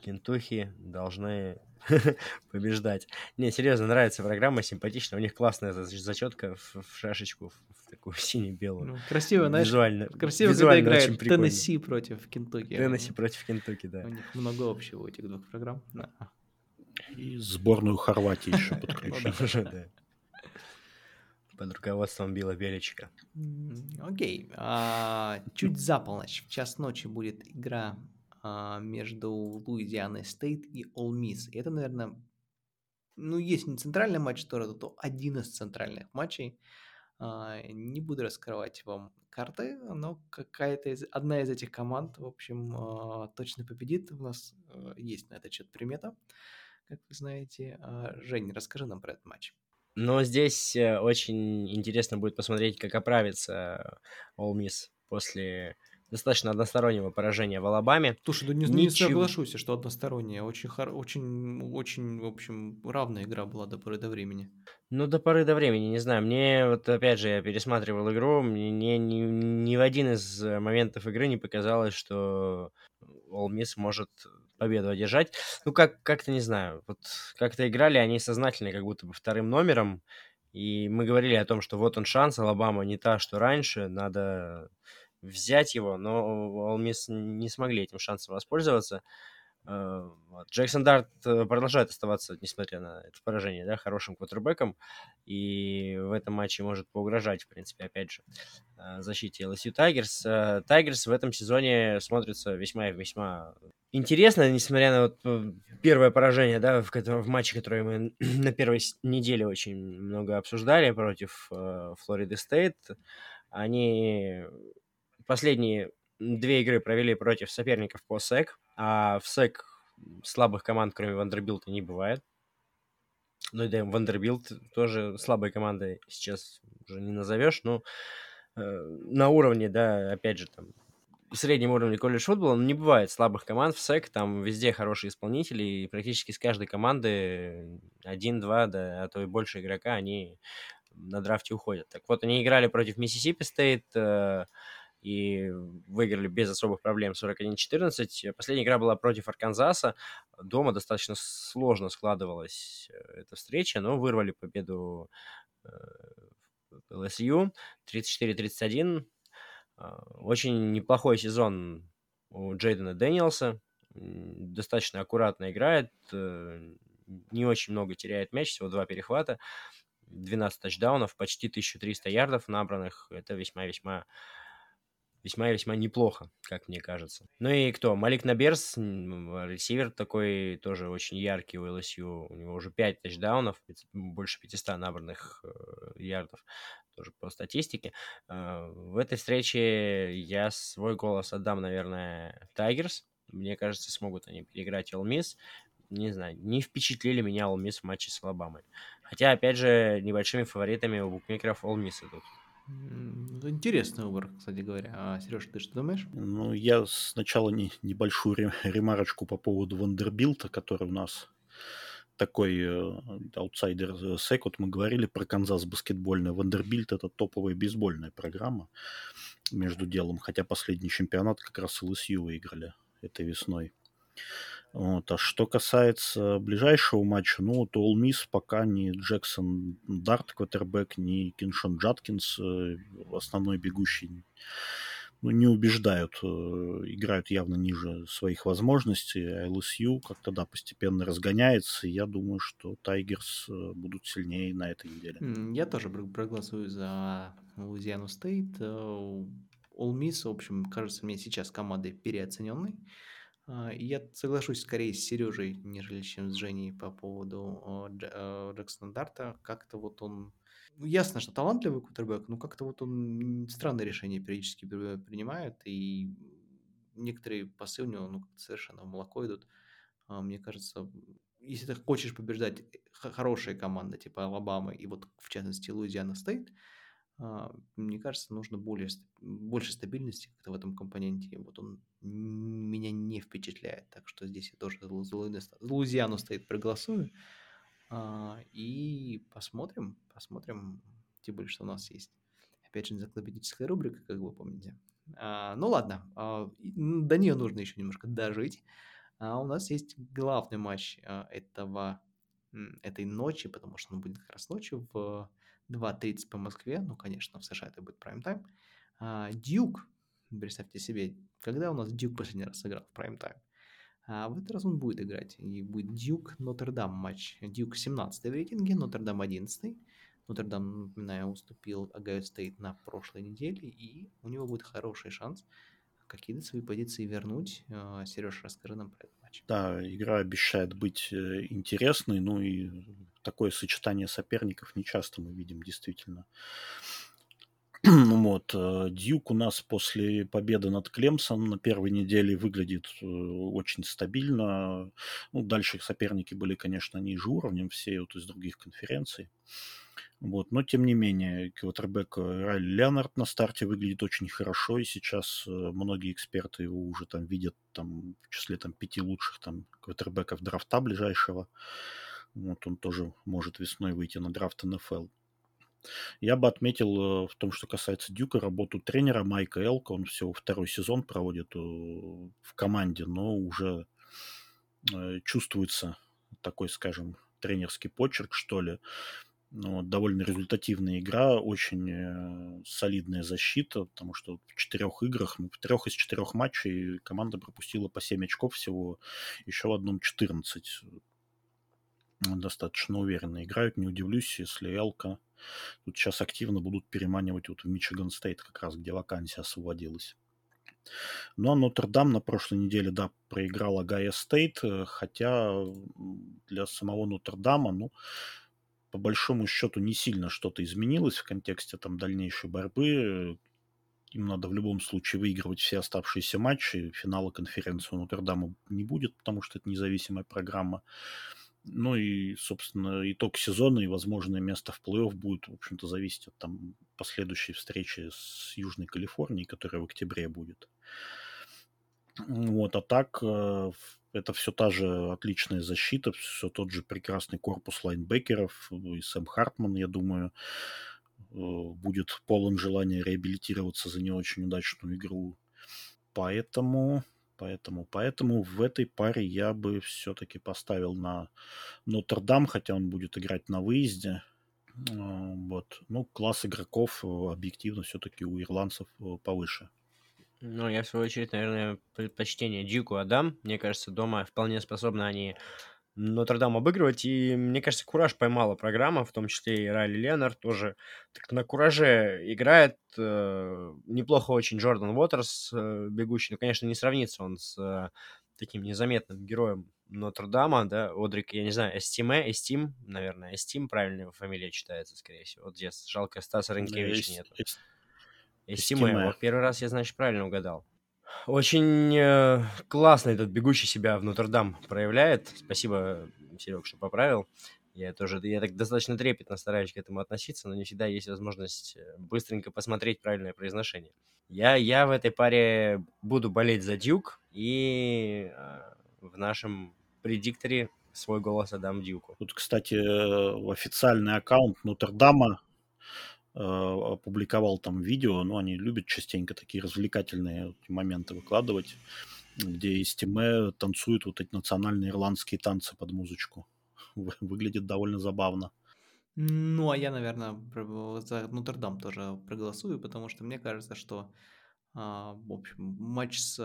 Кентухи должны побеждать. Не, серьезно, нравится программа, симпатичная. У них классная зачетка в, в шашечку, в, в такую сине-белую. Ну, красиво, знаешь, визуально, красиво, визуально когда играет Теннесси против Кентуки. Теннесси против Кентуки, да. У них много общего у этих двух программ. Да. И сборную Хорватии еще подключили под руководством Билла Беличика. Окей. А, чуть за полночь, в час ночи будет игра а, между Луизианой Стейт и All Miss. это, наверное, ну, есть не центральный матч города, то один из центральных матчей. А, не буду раскрывать вам карты, но какая-то из, одна из этих команд, в общем, точно победит. У нас а, есть на этот счет примета, как вы знаете. Жень, расскажи нам про этот матч. Но здесь э, очень интересно будет посмотреть, как оправится All Miss после достаточно одностороннего поражения в Алабаме. Слушай, да не, не соглашусь, что одностороннее. Очень, очень, очень, в общем, равная игра была до поры до времени. Ну, до поры до времени, не знаю. Мне вот, опять же, я пересматривал игру, мне ни, ни, ни в один из моментов игры не показалось, что All Miss может победу одержать. Ну, как, как-то не знаю. Вот как-то играли они сознательно, как будто бы вторым номером. И мы говорили о том, что вот он шанс, Алабама не та, что раньше, надо взять его, но All не смогли этим шансом воспользоваться. Э, вот. Джексон Дарт э, продолжает оставаться, несмотря на это поражение, да, хорошим квотербеком. И в этом матче может поугрожать, в принципе, опять же, э, защите LSU Tigers. Tigers в этом сезоне смотрится весьма и весьма интересно, несмотря на вот первое поражение, да, в, в матче, который мы на первой неделе очень много обсуждали против Флориды Стейт. Они последние две игры провели против соперников по СЭК, а в СЭК слабых команд, кроме Вандербилта, не бывает. Ну и да, Вандербилт тоже слабой командой сейчас уже не назовешь, но э, на уровне, да, опять же, там, среднем уровне колледж футбола не бывает слабых команд в СЭК, там везде хорошие исполнители, и практически с каждой команды один-два, да, а то и больше игрока, они на драфте уходят. Так вот, они играли против Миссисипи Стейт, э, и выиграли без особых проблем 41-14. Последняя игра была против Арканзаса. Дома достаточно сложно складывалась э, эта встреча, но вырвали победу э, 34-31. А, очень неплохой сезон у Джейдена Дэниелса. Достаточно аккуратно играет, э, не очень много теряет мяч, всего два перехвата, 12 тачдаунов, почти 1300 ярдов набранных. Это весьма-весьма весьма и весьма неплохо, как мне кажется. Ну и кто? Малик Наберс, ресивер такой тоже очень яркий у ЛСЮ. У него уже 5 тачдаунов, больше 500 набранных э, ярдов, тоже по статистике. Э, в этой встрече я свой голос отдам, наверное, Тайгерс. Мне кажется, смогут они переиграть All. Не знаю, не впечатлили меня All в матче с Алабамой. Хотя, опять же, небольшими фаворитами у букмекеров All Miss идут. Интересный выбор, кстати говоря. А, Сереж, ты что думаешь? Ну, я сначала не, небольшую ремарочку по поводу Вандербилта, который у нас такой э, аутсайдер э, СЭК. Вот мы говорили про Канзас баскетбольный. Вандербилт – это топовая бейсбольная программа между делом. Хотя последний чемпионат как раз LSU выиграли этой весной. Вот. А что касается ближайшего матча, ну, вот Ole Miss пока ни Джексон Дарт, квотербек, ни Квиншон Джадкинс, э, основной бегущий, ну, не убеждают, э, играют явно ниже своих возможностей. LSU как-то, да, постепенно разгоняется, и я думаю, что Tigers э, будут сильнее на этой неделе. Я тоже проголосую за Луизиану Стейт. All Miss, в общем, кажется мне сейчас командой переоцененной. А, я соглашусь скорее с Сережей, нежели чем с Женей по поводу Джексона Дарта. Как-то вот он... Ну, ясно, что талантливый кутербэк, но как-то вот он странные решения периодически принимает, и некоторые пасы у него ну, совершенно в молоко идут. А, мне кажется, если ты хочешь побеждать э, хорошая команда типа Алабамы и вот в частности Луизиана Стейт, а, мне кажется, нужно более, больше стабильности как-то в этом компоненте. Вот он меня не впечатляет. Так что здесь я тоже за Луизиану стоит проголосую. А, и посмотрим, посмотрим, тем более, что у нас есть, опять же, энциклопедическая рубрика, как вы помните. А, ну ладно, до нее нужно еще немножко дожить. А у нас есть главный матч этого, этой ночи, потому что он будет как раз ночью в 2.30 по Москве, ну, конечно, в США это будет прайм-тайм. Дюк, представьте себе, когда у нас Дюк последний раз сыграл в прайм-тайм? А в этот раз он будет играть. И будет Дюк Нотр-Дам матч. Дюк 17 в рейтинге, Нотр-Дам 11. Нотр-Дам, напоминаю, уступил Огайо Стейт на прошлой неделе, и у него будет хороший шанс какие-то свои позиции вернуть. А, Сереж, расскажи нам про этот матч. Да, игра обещает быть э, интересной, ну и такое сочетание соперников нечасто мы видим действительно. вот, э, Дьюк у нас после победы над Клемсом на первой неделе выглядит э, очень стабильно. Ну, дальше соперники были, конечно, ниже уровнем, все вот из других конференций. Вот, но тем не менее, квотербек Райли Леонард на старте выглядит очень хорошо, и сейчас э, многие эксперты его уже там видят там, в числе там, пяти лучших там, квотербеков драфта ближайшего. Вот он тоже может весной выйти на драфт НФЛ. Я бы отметил э, в том, что касается Дюка, работу тренера Майка Элка. Он всего второй сезон проводит э, в команде, но уже чувствуется такой, скажем, тренерский почерк, что ли. Ну, довольно результативная игра, очень э, солидная защита, потому что в четырех играх, ну, в трех из четырех матчей команда пропустила по 7 очков всего, еще в одном 14. Достаточно уверенно играют, не удивлюсь, если Элко тут сейчас активно будут переманивать вот в Мичиган Стейт, как раз где вакансия освободилась. Ну, а Нотр-Дам на прошлой неделе, да, проиграл Огайо Стейт, э, хотя для самого Нотр-Дама, ну, по большому счету не сильно что-то изменилось в контексте там дальнейшей борьбы. Им надо в любом случае выигрывать все оставшиеся матчи. Финала конференции у Нотр-Дама не будет, потому что это независимая программа. Ну и, собственно, итог сезона и возможное место в плей-офф будет, в общем-то, зависеть от там последующей встречи с Южной Калифорнией, которая в октябре будет. Вот, а так э, это все та же отличная защита, все тот же прекрасный корпус лайнбекеров. И Сэм Хартман, я думаю, э, будет полон желания реабилитироваться за не очень удачную игру. Поэтому, поэтому, поэтому в этой паре я бы все-таки поставил на Нотр-Дам, хотя он будет играть на выезде. Э, вот. Ну, класс игроков объективно все-таки у ирландцев повыше. Ну, я в свою очередь, наверное, предпочтение Дьюку отдам. Мне кажется, дома вполне способны они Нотр-Дам обыгрывать. И мне кажется, кураж поймала программа, в том числе и Райли Леннер тоже так на кураже играет. Э, неплохо очень Джордан Уотерс, э, бегущий. Ну, конечно, не сравнится он с э, таким незаметным героем Нотр-Дама, да, Одрик, я не знаю, Эстиме, Эстим, наверное, Эстим, правильная фамилия читается, скорее всего. Вот здесь жалко, Стаса Ренкевича нет. Эстиме. Вот первый раз я, значит, правильно угадал. Очень э, классно этот бегущий себя в Нотр-Дам проявляет. Спасибо, Серег, что поправил. Я тоже, я так достаточно трепетно стараюсь к этому относиться, но не всегда есть возможность э, быстренько посмотреть правильное произношение. Я, я в этой паре буду болеть за Дюк и э, в нашем предикторе свой голос отдам Дюку. Тут, кстати, э, официальный аккаунт Нотр-Дама опубликовал там видео, ну, они любят частенько такие развлекательные моменты выкладывать, где из Тиме танцуют вот эти национальные ирландские танцы под музычку. Выглядит довольно забавно. Ну, а я, наверное, за Нотр-Дам тоже проголосую, потому что мне кажется, что, а, в общем, матч с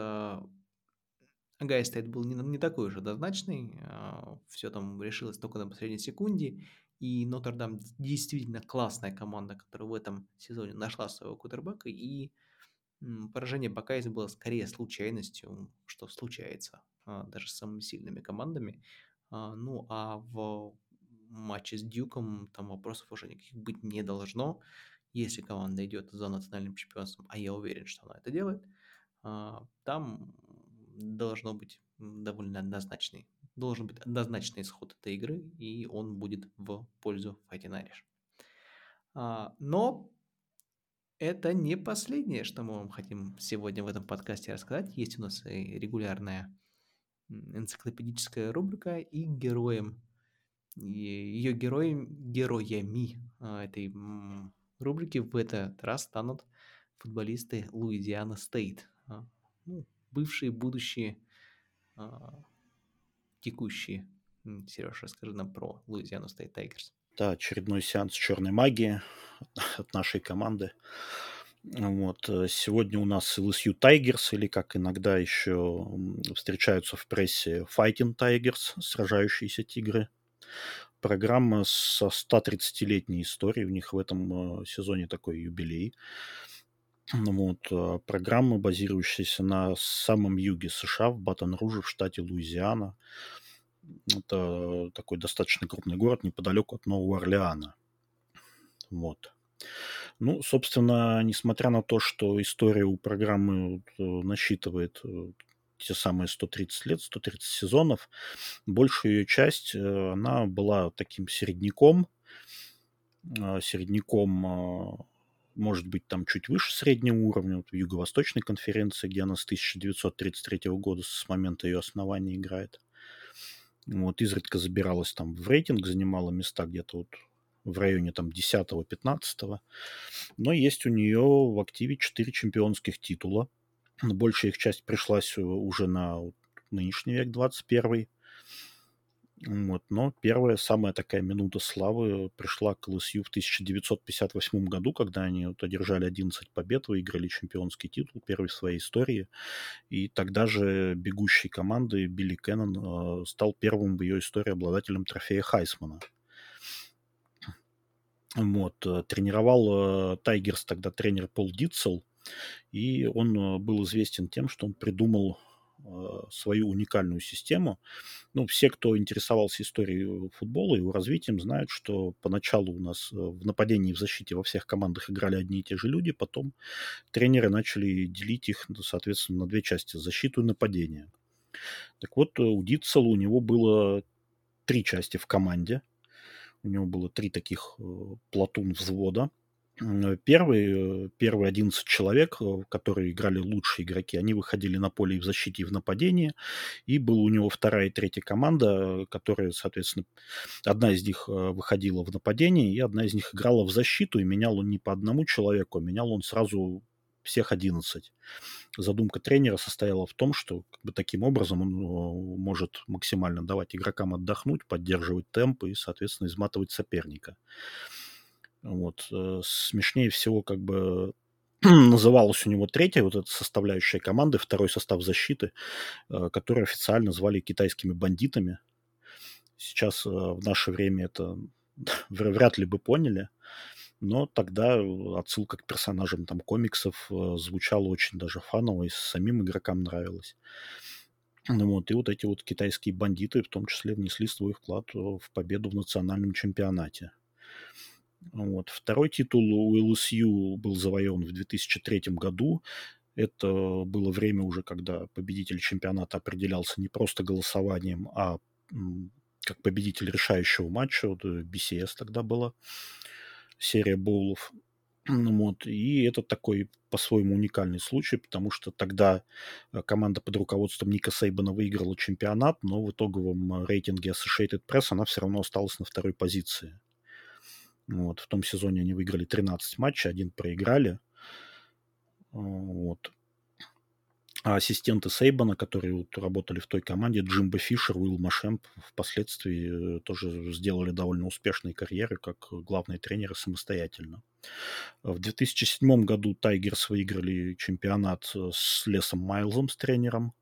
Агай Стейт был не, не такой уж однозначный. А, Все там решилось только на последней секунде. И Нотр-Дам действительно классная команда, которая в этом сезоне нашла своего кутербака. И поражение Бакайза было скорее случайностью, что случается а, даже с самыми сильными командами. А, ну, а в матче с Дюком там вопросов уже никаких быть не должно. Если команда идет за национальным чемпионством, а я уверен, что она это делает, а, там должно быть довольно однозначный должен быть однозначный исход этой игры, и он будет в пользу Fighting Irish. А, но это не последнее, что мы вам хотим сегодня в этом подкасте рассказать. Есть у нас и регулярная энциклопедическая рубрика, и героем, ее героем, героями а, этой рубрики в этот раз станут футболисты Луизиана Стейт. А, ну, бывшие, будущие текущие. Сереж, расскажи нам про Луизиану Стейт Tigers. Да, очередной сеанс черной магии от нашей команды. Вот. Э, сегодня у нас LSU Tigers, или как иногда еще встречаются в прессе Fighting Tigers, сражающиеся тигры. Программа со 130-летней историей. У них в этом э, сезоне такой юбилей. Вот. Э, программа, базирующаяся на самом юге США, в Батон-Руже, в штате Луизиана. Это такой достаточно крупный город неподалеку от Нового Орлеана. Вот. Ну, собственно, несмотря на то, что история у программы э, насчитывает э, те самые 130 лет, 130 сезонов, большая ее часть, она была таким середняком, середняком может быть, там чуть выше среднего уровня, вот в Юго-Восточной конференции, где она с 1933 года, с момента ее основания играет. Вот, изредка забиралась там в рейтинг, занимала места где-то вот в районе там 10-15. Но есть у нее в активе 4 чемпионских титула. Большая их часть пришлась уже на нынешний век, 21 Вот. Но первая, самая такая минута славы пришла к ЛСЮ в 1958 году, когда они вот одержали 11 побед, выиграли чемпионский титул, первый в своей истории. И тогда же бегущей команды Билли Кеннон э, стал первым в ее истории обладателем трофея Хайсмана. Вот. Э, тренировал э, Тайгерс тогда тренер Пол Дитцел, и он э, был известен тем, что он придумал свою уникальную систему. Ну, все, кто интересовался историей футбола и его развитием, знают, что поначалу у нас э, в нападении и в защите во всех командах играли одни и те же люди, потом тренеры начали делить их, соответственно, на две части – защиту и нападение. Так вот, у Дитцела у него было три части в команде. У него было три таких э, платун взвода – Первые, первые 11 человек, э, которые играли лучшие игроки, они выходили на поле и в защите, и в нападении. И была у него вторая и третья команда, которая, соответственно, одна из них э, выходила в нападение, и одна из них играла в защиту, и менял он не по одному человеку, а менял он сразу всех 11. Задумка тренера состояла в том, что как бы, таким образом он э, может максимально давать игрокам отдохнуть, поддерживать темп и, соответственно, изматывать соперника. Вот. Э, смешнее всего как бы называлась у него третья вот эта составляющая команды, второй состав защиты, э, который официально звали китайскими бандитами. Сейчас э, в наше время это вряд ли бы поняли, но тогда отсылка к персонажам там комиксов звучала очень даже фаново и самим игрокам нравилось. Ну вот, и вот эти вот китайские бандиты в том числе внесли свой вклад в победу в национальном чемпионате. Вот. Второй титул у ЛСЮ был завоеван в 2003 году. Это было время уже, когда победитель чемпионата определялся не просто голосованием, а как победитель решающего матча. Вот BCS э, тогда была серия боулов. Вот. И это такой по-своему уникальный случай, потому что тогда э, команда под руководством Ника Сейбана выиграла чемпионат, но в итоговом рейтинге Associated Press она все равно осталась на второй позиции. Вот, в том сезоне они выиграли 13 матчей, один проиграли. Вот. А ассистенты Сейбана, которые вот работали в той команде, Джимбо Фишер, Уилл Машемп, впоследствии э, тоже сделали довольно успешные карьеры как главные тренеры самостоятельно. В 2007 году Тайгерс выиграли чемпионат э, с Лесом Майлзом, с тренером.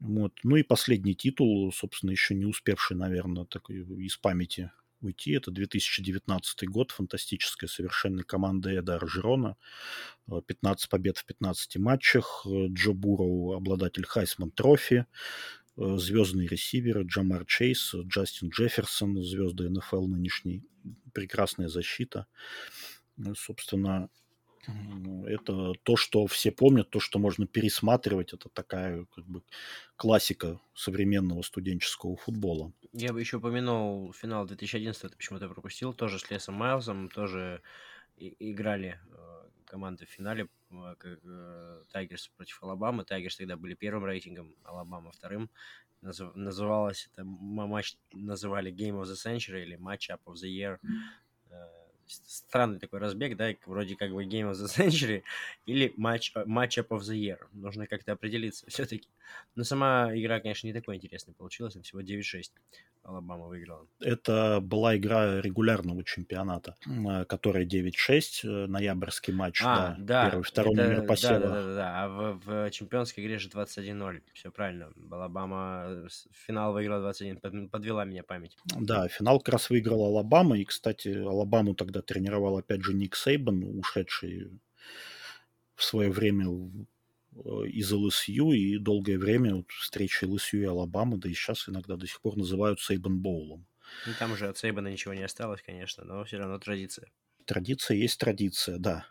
Вот. Ну и последний титул, собственно, еще не успевший, наверное, такой из памяти уйти. Это 2019 год, фантастическая совершенно команда Эда Оржерона. 15 э, побед в 15 матчах. Э, Джо Буроу, обладатель Heisman Trophy. Э, звездные ресиверы Джамар Чейз, Джастин Джефферсон, звезды НФЛ нынешней. Прекрасная защита. Собственно, это то, что все помнят, то, что можно пересматривать. Это такая как бы классика современного студенческого футбола. Я бы еще упомянул финал 2011, ты почему-то пропустил, тоже с Лесом Майлзом, тоже играли э, команды в финале, э, как э, Тайгерс против Алабамы. Тайгерс тогда были первым рейтингом, Алабама вторым. Назыв, называлось это матч, называли Game of the Century или Match Up of the Year странный такой разбег, да, вроде как бы Game of the Century или матч, Matchup of the Year. Нужно как-то определиться все-таки. Но сама игра, конечно, не такой интересной получилась, всего 9-6. Алабама выиграла. Это была игра регулярного чемпионата, которая 9-6, э, ноябрьский матч, а, да, да, первый, второй это, номер посева. Да, да, да, да, а в, в чемпионской игре же 21-0, все правильно. Алабама финал выиграла 21, подвела меня память. Да, финал как раз выиграл Алабама, и, кстати, Алабаму тогда тренировал опять же Ник Сейбан, ушедший в свое время Э, из ЛСЮ, и долгое время вот, встречи ЛСЮ и Алабамы, да и сейчас иногда до сих пор называют Сейбан Боулом. Ну, там уже от Сейбана ничего не осталось, конечно, но все равно традиция. Традиция есть традиция, да.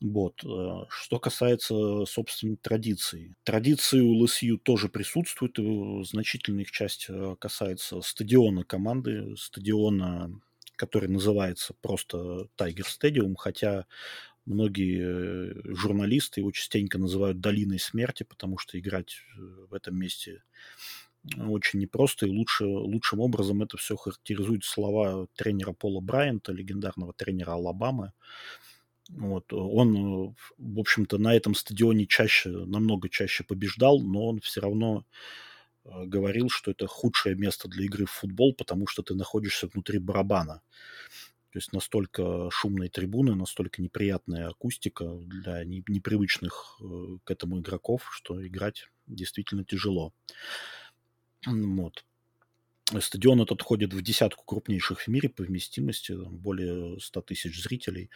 Вот. Э, что касается, собственно, традиций. Традиции у ЛСЮ тоже присутствуют, и значительная их часть э, касается стадиона команды, стадиона который называется просто Tiger Stadium, хотя Многие э, журналисты его частенько называют долиной смерти, потому что играть э, в этом месте очень непросто, и лучше, лучшим образом это все характеризует слова тренера Пола Брайанта, легендарного тренера Алабамы. Вот. Он, в общем-то, на этом стадионе чаще, намного чаще побеждал, но он все равно э, говорил, что это худшее место для игры в футбол, потому что ты находишься внутри барабана. То есть настолько шумные трибуны, настолько неприятная акустика для непривычных э, к этому игроков, что играть действительно тяжело. Вот. Стадион этот входит в десятку крупнейших в мире по вместимости, более 100 тысяч зрителей.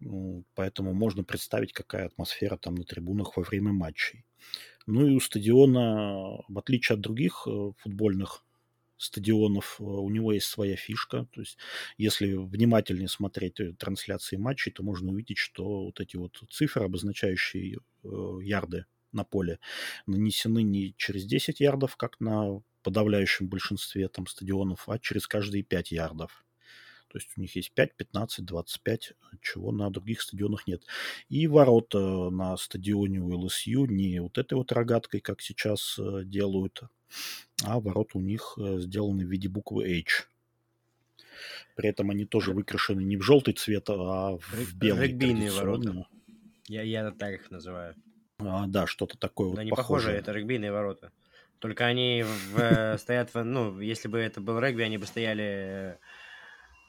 Ну, поэтому можно представить, какая атмосфера там на трибунах во время матчей. Ну и у стадиона, в отличие от других э, футбольных стадионов, э, у него есть своя фишка. То есть, если внимательнее смотреть э, трансляции матчей, то можно увидеть, что вот эти вот цифры, обозначающие ярды на поле, нанесены не через 10 ярдов, как на подавляющем большинстве там стадионов, а через каждые 5 ярдов. То есть у них есть 5, 15, 25, чего на других стадионах нет. И ворота на стадионе у ЛСЮ не вот этой вот рогаткой, как сейчас э, делают, а ворота у них э, сделаны в виде буквы H. При этом они тоже выкрашены не в желтый цвет, а в белый. Регбийные ворота. Я, я так их называю. А, да, что-то такое да, вот не похоже, это регбийные ворота. Только они в, э, стоят, в, ну, если бы это был регби, они бы стояли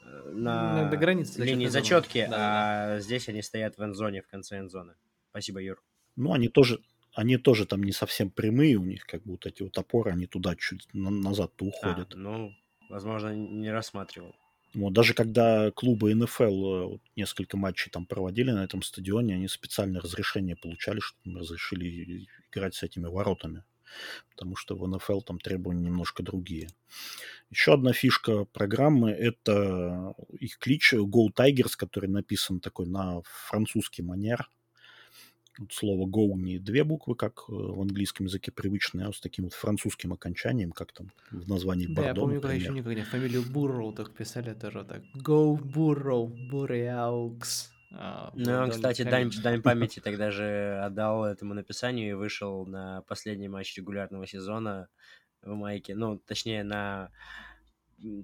на, на границе линии зачетки, да, а да. здесь они стоят в энзоне, в конце энзоны. Спасибо, Юр. Ну, они тоже, они тоже там не совсем прямые, у них как будто эти вот опоры, они туда чуть назад-то уходят. А, ну, возможно, не рассматривал. Вот, даже когда клубы НФЛ э, вот, несколько матчей там проводили на этом стадионе, они специальное разрешение получали, чтобы разрешили играть с этими воротами потому что в НФЛ там требования немножко другие. Еще одна фишка программы – это их клич Go Tigers, который написан такой на французский манер. Вот слово Go не две буквы, как э, в английском языке привычное, а с таким вот французским окончанием, как там в названии Да, я помню, когда еще никогда фамилию Бурроу так писали тоже так. Go Burrow, Burrows. А, ну, он, кстати, дань, дань памяти тогда же отдал этому написанию и вышел на последний матч регулярного сезона в майке. Ну, точнее, на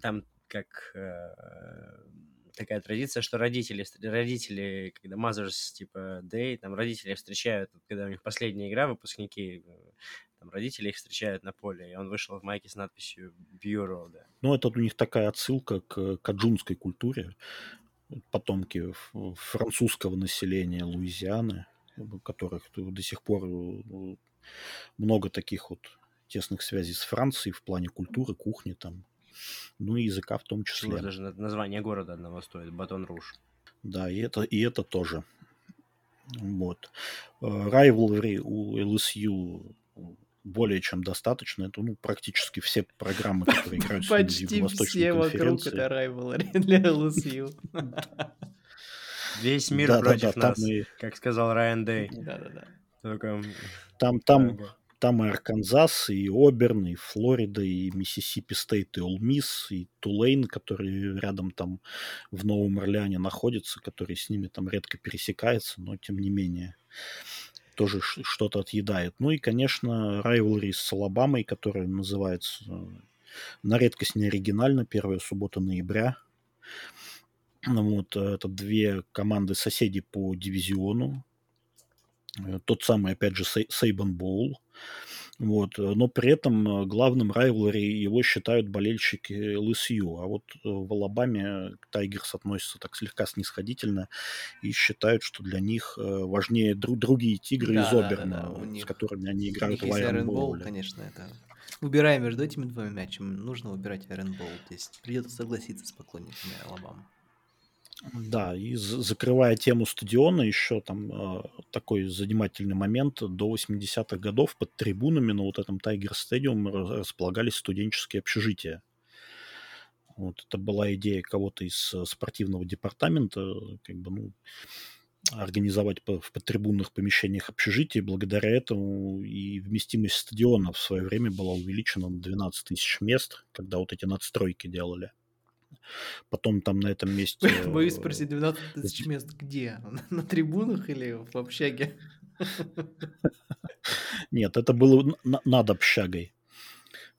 там как э, такая традиция, что родители, родители, когда Mothers, типа, Day, там родители встречают, когда у них последняя игра, выпускники, э, там родители их встречают на поле, и он вышел в майке с надписью Bureau, да. Ну, это у них такая отсылка к каджунской культуре, потомки французского населения Луизианы, у которых до сих пор э, много таких вот тесных связей с Францией в плане культуры, кухни там, ну и языка в том числе. Даже название города одного стоит, Батон Руж. Да, и это, и это тоже. Вот. Э, rivalry у LSU более чем достаточно. Это ну, практически все программы, которые играют Почти в все вокруг это rivalry для LSU. Весь мир да, против да, да, нас, и... как сказал Райан Дэй. Только... Там, там, там и Арканзас, и Оберн, и Флорида, и Миссисипи Стейт, и Ole Miss, и Тулейн, который рядом там в Новом Орлеане находится, который с ними там редко пересекается, но тем не менее тоже что-то отъедает. Ну и, конечно, Rivalry с Алабамой, которая называется э, на редкость не оригинально, первая суббота ноября. Ну вот, э, это две команды соседи по дивизиону. Э, тот самый, опять же, Сейбан Боул. Вот. Э, но при этом э, главным райвлери его считают болельщики ЛСЮ. А вот э, в Алабаме Тайгерс относятся так слегка снисходительно и считают, что для них важнее друг, другие тигры да, из Оберна, да, да, да. с которыми они играют в Боуле. конечно, это... Выбирая между этими двумя матчами, нужно выбирать Айрон Боул. Здесь придется согласиться с поклонниками Алабамы. Да, и закрывая тему стадиона, еще там э, такой занимательный момент. До 80-х годов под трибунами на вот этом Тайгер Стадиум располагались студенческие общежития. Вот это была идея кого-то из э, спортивного департамента, как бы, ну, организовать по, в подтрибунных помещениях общежития. Благодаря этому и вместимость стадиона в свое время была увеличена на 12 тысяч мест, когда вот эти надстройки делали. Потом там на этом месте... Боюсь спросить, 12 тысяч мест где? На трибунах или в общаге? Нет, это было над общагой.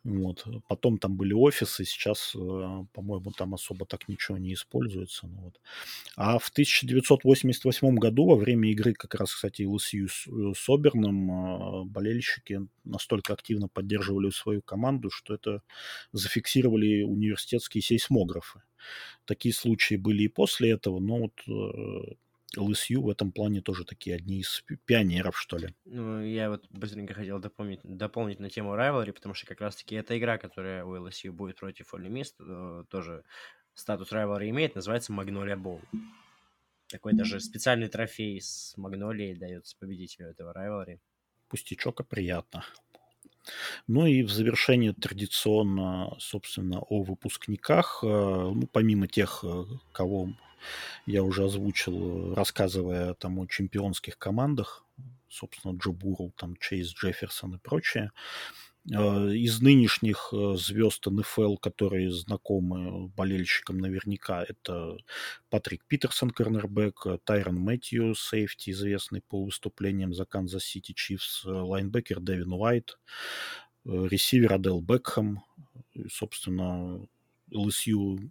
Вот. Потом там были офисы, сейчас, э, по-моему, там особо так ничего не используется. Ну, вот. А в 1988 году, во время игры как раз, кстати, LSU э, с Оберном, э, болельщики настолько активно поддерживали свою команду, что это зафиксировали университетские сейсмографы. Такие случаи были и после этого, но вот LSU в этом плане тоже такие одни из пионеров, что ли. Ну, я вот быстренько хотел дополнить, дополнить на тему Rivalry, потому что как раз-таки эта игра, которая у LSU будет против Ole Miss, э, тоже статус Rivalry имеет, называется Magnolia Bowl. Такой даже специальный трофей с Магнолией дается победителю этого Rivalry. Пустячок, а приятно. Ну и в завершение традиционно, собственно, о выпускниках. Э, ну, помимо тех, э, кого я уже озвучил, рассказывая там о чемпионских командах, собственно, Джо Бурроу, там Чейз Джефферсон и прочее. А, из нынешних э, звезд НФЛ, которые знакомы болельщикам наверняка, это Патрик Питерсон, корнербэк, Тайрон Мэтью, сейфти, известный по выступлениям за Канзас Сити Чифс, лайнбекер Дэвин Уайт, э, ресивер Адел Бекхэм, собственно, LSU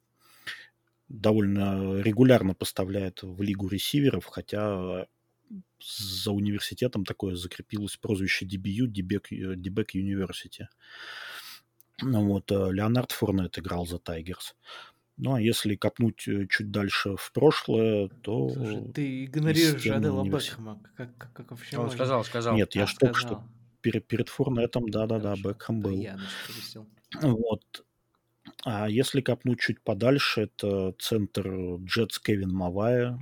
довольно регулярно поставляет в лигу ресиверов, хотя за университетом такое закрепилось прозвище DBU, Дебек University. Ну вот, э, Леонард Фурнет играл за Тайгерс. Ну, а если копнуть э, чуть дальше в прошлое, то... Слушай, ты игнорируешь Адела. Бекхэма. Как, как, как вообще Он можно? сказал, сказал. Нет, я а, же только что перед, перед Фурнетом, да-да-да, Бекхэм был. Я, вот. А если копнуть чуть подальше, это центр Джетс Кевин Мавая,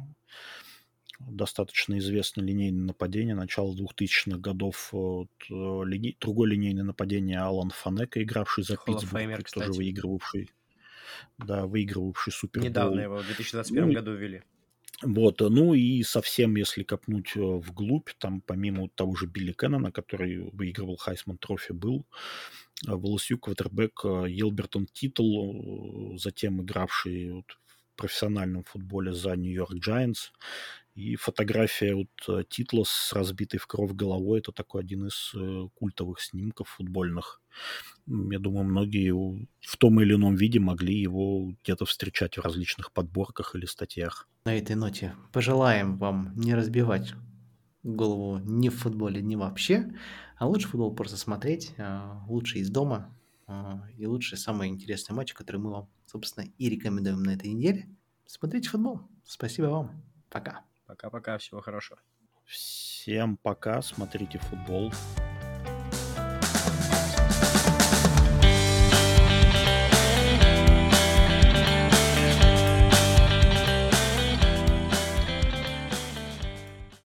достаточно известное линейное нападение начала 2000-х годов. Вот, э, лини... Другое линейное нападение Алан Фанека, игравший за Питтсбург, тоже выигрывавший, да, выигрывавший Супербол. Недавно его в 2021 ну, году ввели. Вот, ну и совсем, если копнуть э, вглубь, там помимо того же Билли Кеннона, который выигрывал Хайсман Трофи, был э, в LSU квотербек Йелбертон Титтл, затем игравший вот в профессиональном футболе за Нью-Йорк Giants, и фотография вот э, Титла с разбитой в кровь головой, это такой один из э, культовых снимков футбольных. Я думаю, многие в том или ином виде могли его где-то встречать в различных подборках или статьях. На этой ноте пожелаем вам не разбивать голову ни в футболе, ни вообще, а лучше футбол просто смотреть, а, лучше из дома, а, и лучше самые интересные матчи, которые мы вам, собственно, и рекомендуем на этой неделе. Смотрите футбол. Спасибо вам. Пока. Пока-пока, всего хорошего. Всем пока, смотрите футбол.